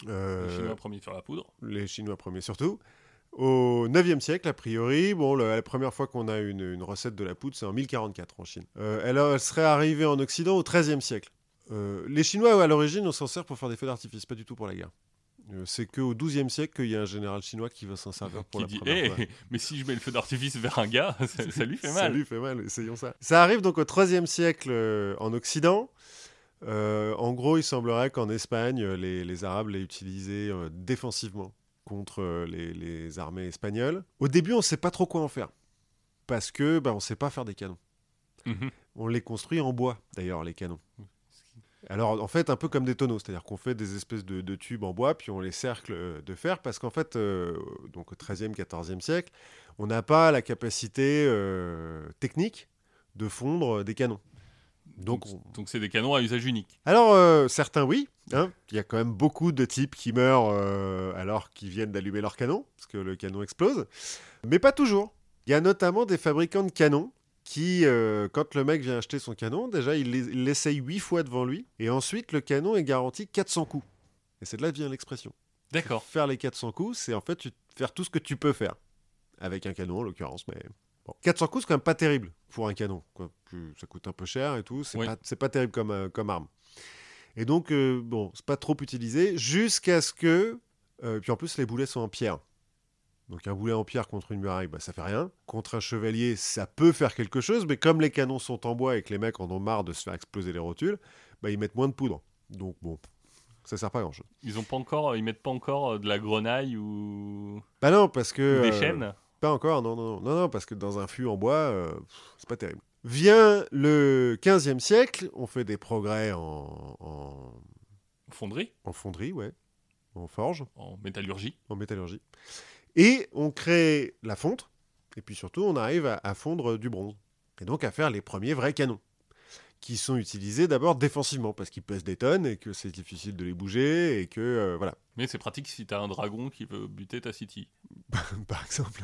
Euh, Les Chinois premiers sur la poudre. les Chinois premiers surtout. Au 9e siècle, a priori, bon, le- la première fois qu'on a une, une recette de la poudre, c'est en 1044 en Chine. Euh, elle, a- elle serait arrivée en Occident au 13e siècle. Euh, les Chinois, à l'origine, on s'en sert pour faire des feux d'artifice, pas du tout pour la guerre. Euh, c'est qu'au 12e siècle qu'il y a un général chinois qui va s'en servir [LAUGHS] pour qui la dit première Eh, fois. [LAUGHS] mais si je mets le feu d'artifice vers un gars, [LAUGHS] ça, ça lui fait Ça mal. lui fait mal, essayons ça. Ça arrive donc au IIIe siècle euh, en Occident. Euh, en gros, il semblerait qu'en Espagne, euh, les, les Arabes l'aient utilisé euh, défensivement contre euh, les, les armées espagnoles. Au début, on ne sait pas trop quoi en faire. Parce que bah, on ne sait pas faire des canons. Mhm. On les construit en bois, d'ailleurs, les canons. Alors, en fait, un peu comme des tonneaux, c'est-à-dire qu'on fait des espèces de, de tubes en bois, puis on les cercle euh, de fer, parce qu'en fait, euh, donc au XIIIe, XIVe siècle, on n'a pas la capacité euh, technique de fondre des canons. Donc, Donc, on- donc c'est des canons à usage unique. alors, euh, certains, oui. hein. Il y a quand même beaucoup de types qui meurent euh, alors qu'ils viennent d'allumer leur canon, parce que le canon explose. Mais pas toujours. Il y a notamment des fabricants de canons qui, euh, quand le mec vient acheter son canon, déjà, il l'es- il l'essaye huit fois devant lui, et ensuite, le canon est garanti 400 coups. Et c'est de là que vient l'expression. D'accord. Faire les 400 coups, c'est en fait tu- faire tout ce que tu peux faire. Avec un canon, en l'occurrence. Mais bon. 400 coups, c'est quand même pas terrible pour un canon. Quoi. Ça coûte un peu cher et tout. C'est Oui. pas, c'est pas terrible comme, euh, comme arme. Et donc, euh, bon, c'est pas trop utilisé jusqu'à ce que. euh, puis en plus, les boulets sont en pierre. Donc un boulet en pierre contre une muraille, bah, ça fait rien. Contre un chevalier, ça peut faire quelque chose, mais comme les canons sont en bois et que les mecs en ont marre de se faire exploser les rotules, bah, ils mettent moins de poudre. Donc bon, ça sert pas à grand chose. Ils ont pas encore, ils mettent pas encore de la grenaille ou, Bah non, parce que. ou des chaînes? Pas encore, non, non, non, non, parce que dans un fût en bois, euh, c'est pas terrible. Vient le 15e siècle, on fait des progrès en, en, Fonderie, en fonderie, ouais, en forge, en métallurgie. en métallurgie. Et on crée la fonte, et puis surtout, on arrive à, à fondre du bronze. Et donc à faire les premiers vrais canons, qui sont utilisés d'abord défensivement, parce qu'ils pèsent des tonnes, et que c'est difficile de les bouger, et que, euh, voilà, Mais c'est pratique si t'as un dragon qui veut buter ta city. [LAUGHS] par exemple.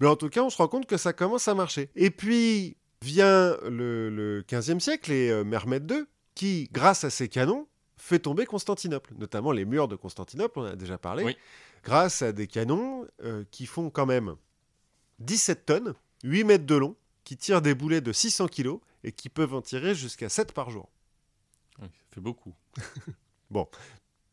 Mais en tout cas, on se rend compte que ça commence à marcher. Et puis vient le, le 15e siècle et euh, Mehmed II, qui, grâce à ses canons, fait tomber Constantinople, notamment les murs de Constantinople, on en a déjà parlé, Oui. grâce à des canons euh, qui font quand même 17 tonnes, 8 mètres de long, qui tirent des boulets de 600 kilos et qui peuvent en tirer jusqu'à 7 par jour. Oui, ça fait beaucoup. [LAUGHS]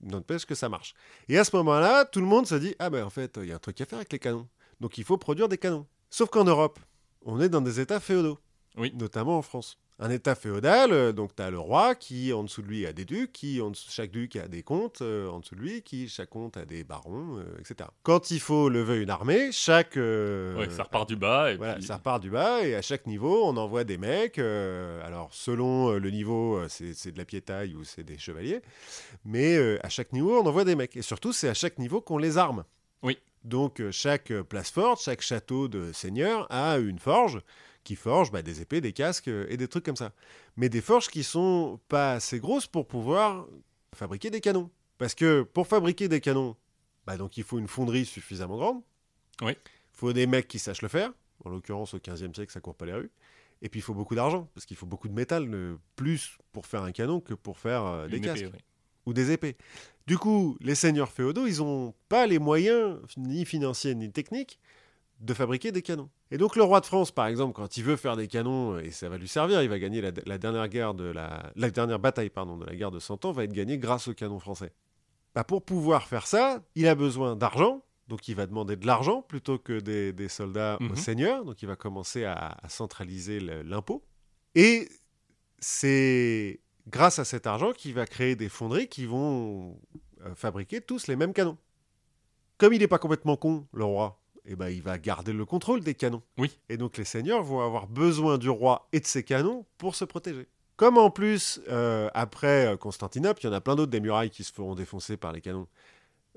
N'empêche que ça marche. Et à ce moment-là, tout le monde se dit Ah ben en fait, il y a un truc à faire avec les canons. Donc il faut produire des canons. Sauf qu'en Europe, on est dans des États féodaux. Oui. Notamment en France. Un État féodal, euh, donc tu as le roi qui, en dessous de lui, a des ducs, qui, en dessous, chaque duc a des comtes, euh, en dessous de lui, qui, chaque comte a des barons, euh, etc. Quand il faut lever une armée, chaque. euh, Ouais, ça repart du bas et voilà, puis ça repart du bas et à chaque niveau, on envoie des mecs. alors, selon le niveau, c'est de la piétaille ou c'est des chevaliers. Mais à chaque niveau, on envoie des mecs. Et surtout, c'est à chaque niveau qu'on les arme. Oui. Donc, chaque place forte, chaque château de seigneur a une forge qui forge bah, des épées, des casques euh, et des trucs comme ça. Mais des forges qui sont pas assez grosses pour pouvoir fabriquer des canons. Parce que pour fabriquer des canons, bah, donc il faut une fonderie suffisamment grande. Oui. Il faut des mecs qui sachent le faire. En l'occurrence, au 15e siècle, ça court pas les rues. Et puis il faut beaucoup d'argent, parce qu'il faut beaucoup de métal, euh, plus pour faire un canon que pour faire euh, des une casques épée, oui. ou des épées. Du coup, les seigneurs féodaux, ils n'ont pas les moyens, ni financiers ni techniques, de fabriquer des canons. Et donc le roi de France, par exemple, quand il veut faire des canons, euh, et ça va lui servir, il va gagner la, la dernière guerre de la, la dernière bataille pardon, de la guerre de Cent Ans, va être gagnée grâce aux canons français. Bah, pour pouvoir faire ça, il a besoin d'argent, donc il va demander de l'argent plutôt que des, des soldats Mhm. aux seigneurs, donc il va commencer à, à centraliser l'impôt. Et c'est grâce à cet argent qu'il va créer des fonderies qui vont euh, fabriquer tous les mêmes canons. Comme il n'est pas complètement con, le roi, eh ben, il va garder le contrôle des canons. Oui. Et donc les seigneurs vont avoir besoin du roi et de ses canons pour se protéger. Comme en plus, euh, après euh, Constantinople, il y en a plein d'autres des murailles qui se feront défoncer par les canons.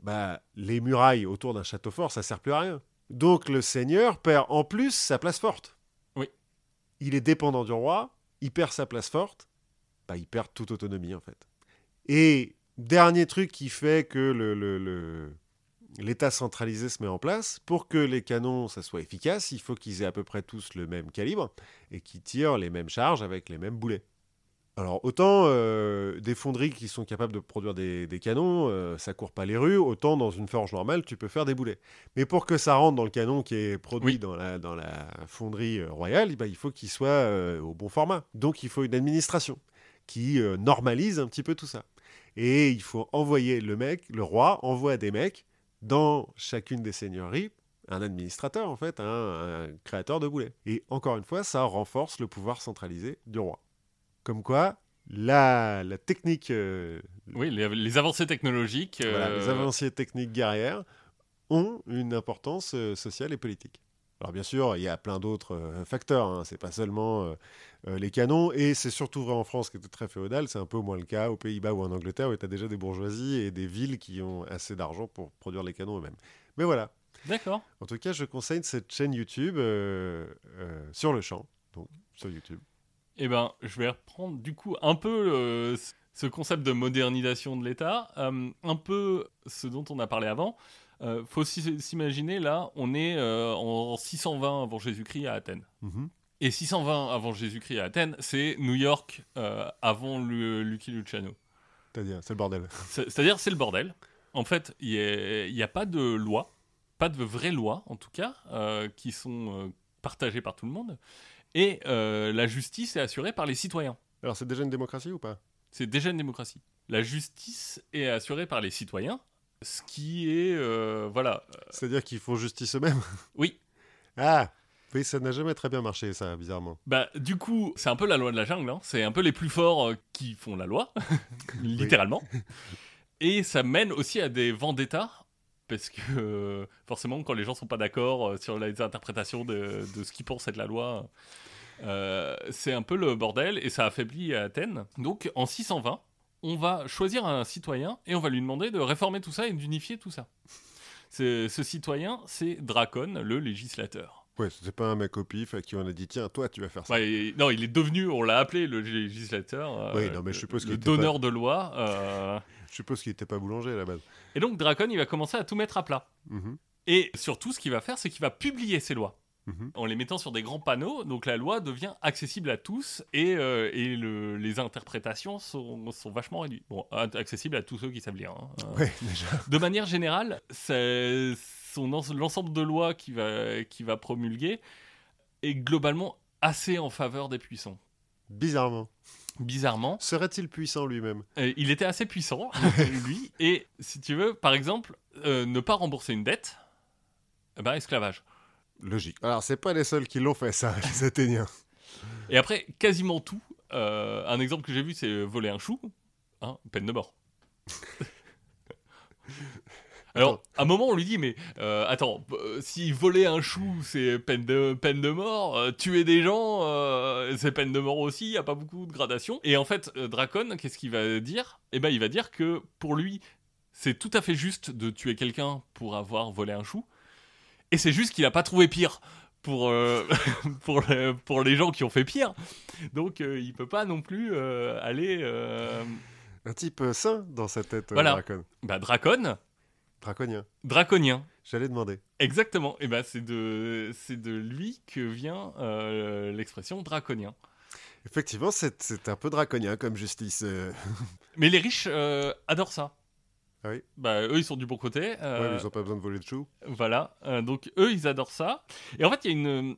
Bah, les murailles autour d'un château fort, ça sert plus à rien. Donc le seigneur perd en plus sa place forte. Oui. Il est dépendant du roi, il perd sa place forte, bah, il perd toute autonomie en fait. Et dernier truc qui fait que le, le- le- l'État centralisé se met en place, pour que les canons ça soit efficace, il faut qu'ils aient à peu près tous le même calibre et qu'ils tirent les mêmes charges avec les mêmes boulets. Alors autant euh, des fonderies qui sont capables de produire des, des canons, euh, ça court pas les rues, autant dans une forge normale tu peux faire des boulets. Mais pour que ça rentre dans le canon qui est produit Oui. dans, la, dans la fonderie euh, royale, bah, il faut qu'il soit euh, au bon format. Donc il faut une administration qui normalise un petit peu tout ça. Et il faut envoyer le mec, le roi envoie des mecs dans chacune des seigneuries, un administrateur en fait, un, un créateur de boulets. Et encore une fois, ça renforce le pouvoir centralisé du roi. Comme quoi, la, la technique, euh, Oui, les, les avancées technologiques. voilà, euh, les avancées techniques guerrières ont une importance euh, sociale et politique. Alors bien sûr, il y a plein d'autres facteurs. Hein. C'est pas seulement euh, les canons, et c'est surtout vrai en France qui était très féodal. C'est un peu moins le cas aux Pays-Bas ou en Angleterre où tu as déjà des bourgeoisies et des villes qui ont assez d'argent pour produire les canons eux-mêmes. Mais voilà. D'accord. En tout cas, je conseille cette chaîne YouTube euh, euh, sur le champ, donc sur YouTube. Eh ben, je vais reprendre du coup un peu ce concept de modernisation de l'État, euh, un peu ce dont on a parlé avant. Euh, faut s'imaginer là, on est euh, en 620 avant Jésus-Christ à Athènes. Mhm. Et 620 avant Jésus-Christ à Athènes, c'est New York euh, avant le Lucky Luciano. C'est-à-dire, c'est le bordel. C'est- C'est-à-dire, c'est le bordel. En fait, il n'y a, pas de loi, pas de vraies lois en tout cas, euh, qui sont euh, partagées par tout le monde. Et la justice est assurée par les citoyens. Alors c'est déjà une démocratie ou pas? C'est déjà une démocratie. La justice est assurée par les citoyens, ce qui est... voilà. C'est-à-dire qu'ils font justice eux-mêmes? Oui. Ah oui, ça n'a jamais très bien marché, ça, bizarrement. Bah, du coup, c'est un peu la loi de la jungle. Hein. C'est un peu les plus forts qui font la loi, [LAUGHS] littéralement. [LAUGHS] Et ça mène aussi à des vendettas, parce que euh, forcément, quand les gens sont pas d'accord euh, sur les interprétations de, ce qu'ils pensent être la loi, euh, c'est un peu le bordel et ça affaiblit Athènes. Donc en 620, on va choisir un citoyen et on va lui demander de réformer tout ça et d'unifier tout ça. Ce citoyen, c'est Dracon, le législateur. Ouais, c'est pas un mec au pif à qui on a dit tiens, toi, tu vas faire ça. non, il est devenu, on l'a appelé le législateur. oui, non, mais je suppose le donneur de loi. Je suppose qu'il n'était pas boulanger à la base. Et donc Dracon, il va commencer à tout mettre à plat. Mhm. Et surtout, ce qu'il va faire, c'est qu'il va publier ses lois. Mhm. En les mettant sur des grands panneaux, donc la loi devient accessible à tous et, euh, et le, les interprétations sont, sont, vachement réduites. Bon, accessible à tous ceux qui savent lire. Hein. Ouais, [LAUGHS] déjà. De manière générale, l'ensemble de lois qu'il va, qui va promulguer est globalement assez en faveur des puissants. Bizarrement bizarrement. Serait-il puissant lui-même? Euh, Il était assez puissant, [LAUGHS] lui. Et si tu veux, par exemple, euh, ne pas rembourser une dette, eh ben, esclavage. Logique. Alors, c'est pas les seuls qui l'ont fait, ça, [LAUGHS] les Athéniens. Et après, quasiment tout. Euh, un exemple que j'ai vu, c'est voler un chou. Hein, peine de mort. [LAUGHS] Alors, à un moment, on lui dit, mais euh, attends, euh, si voler un chou, c'est peine de, peine de mort, euh, tuer des gens, c'est peine de mort aussi, il n'y a pas beaucoup de gradation. Et en fait, Dracon, qu'est-ce qu'il va dire? Eh ben, il va dire que pour lui, c'est tout à fait juste de tuer quelqu'un pour avoir volé un chou. Et c'est juste qu'il n'a pas trouvé pire pour, [LAUGHS] pour, pour les gens qui ont fait pire. Donc, il peut pas non plus aller. Un type sain dans sa tête, voilà. Dracon. Bah, Dracon, Draconien. Draconien. J'allais demander. Exactement. Et ben c'est de c'est de lui que vient euh, l'expression draconien. Effectivement, c'est un peu draconien comme justice. Euh. [LAUGHS] Mais les riches euh, adorent ça. Ah oui. Bah eux ils sont du bon côté. Ouais, ils ont pas besoin de voler de choux. Voilà. donc eux ils adorent ça. Et en fait il y a une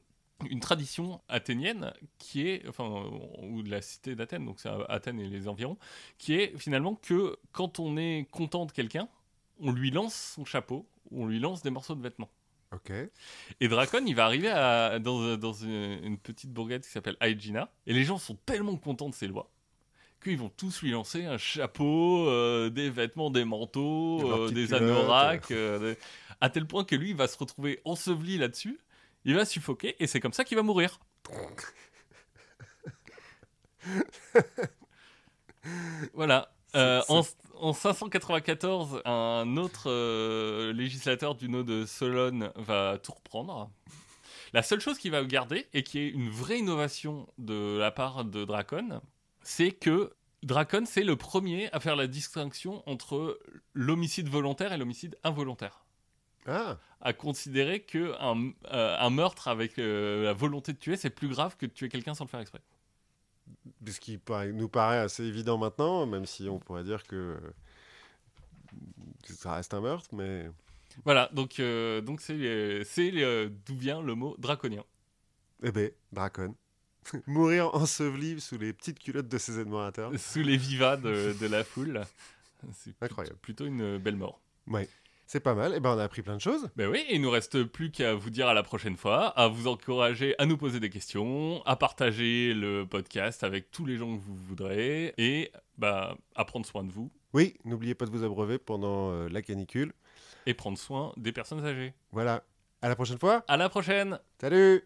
une tradition athénienne qui est, enfin, ou de la cité d'Athènes, donc c'est Athènes et les environs, qui est finalement que quand on est content de quelqu'un, on lui lance son chapeau, on lui lance des morceaux de vêtements. Ok. Et Dracon, il va arriver dans, une, petite bourgade qui s'appelle Aegina, et les gens sont tellement contents de ses lois qu'ils vont tous lui lancer un chapeau, euh, des vêtements, des manteaux, des, euh, anoraks, euh, à tel point que lui, il va se retrouver enseveli là-dessus, il va suffoquer, et c'est comme ça qu'il va mourir. [LAUGHS] voilà. en, en 594, un autre euh, législateur du nom de Solon va tout reprendre. La seule chose qu'il va garder, et qui est une vraie innovation de la part de Dracon, c'est que Dracon, c'est le premier à faire la distinction entre l'homicide volontaire et l'homicide involontaire. Ah. À considérer que un, euh, meurtre avec euh, la volonté de tuer, c'est plus grave que de tuer quelqu'un sans le faire exprès ce qui nous paraît assez évident maintenant, même si on pourrait dire que ça reste un meurtre, mais... Voilà, donc euh, donc c'est euh, d'où vient le mot draconien. Eh ben, dracon. [LAUGHS] Mourir enseveli sous les petites culottes de ses admirateurs. Sous les vivas de, de la foule. C'est incroyable. Plutôt une belle mort. Ouais. C'est pas mal, et eh ben on a appris plein de choses. Ben oui, il nous reste plus qu'à vous dire à la prochaine fois, à vous encourager à nous poser des questions, à partager le podcast avec tous les gens que vous voudrez, et bah, à prendre soin de vous. Oui, n'oubliez pas de vous abreuver pendant euh, la canicule. Et prendre soin des personnes âgées. Voilà. À la prochaine fois. À la prochaine. Salut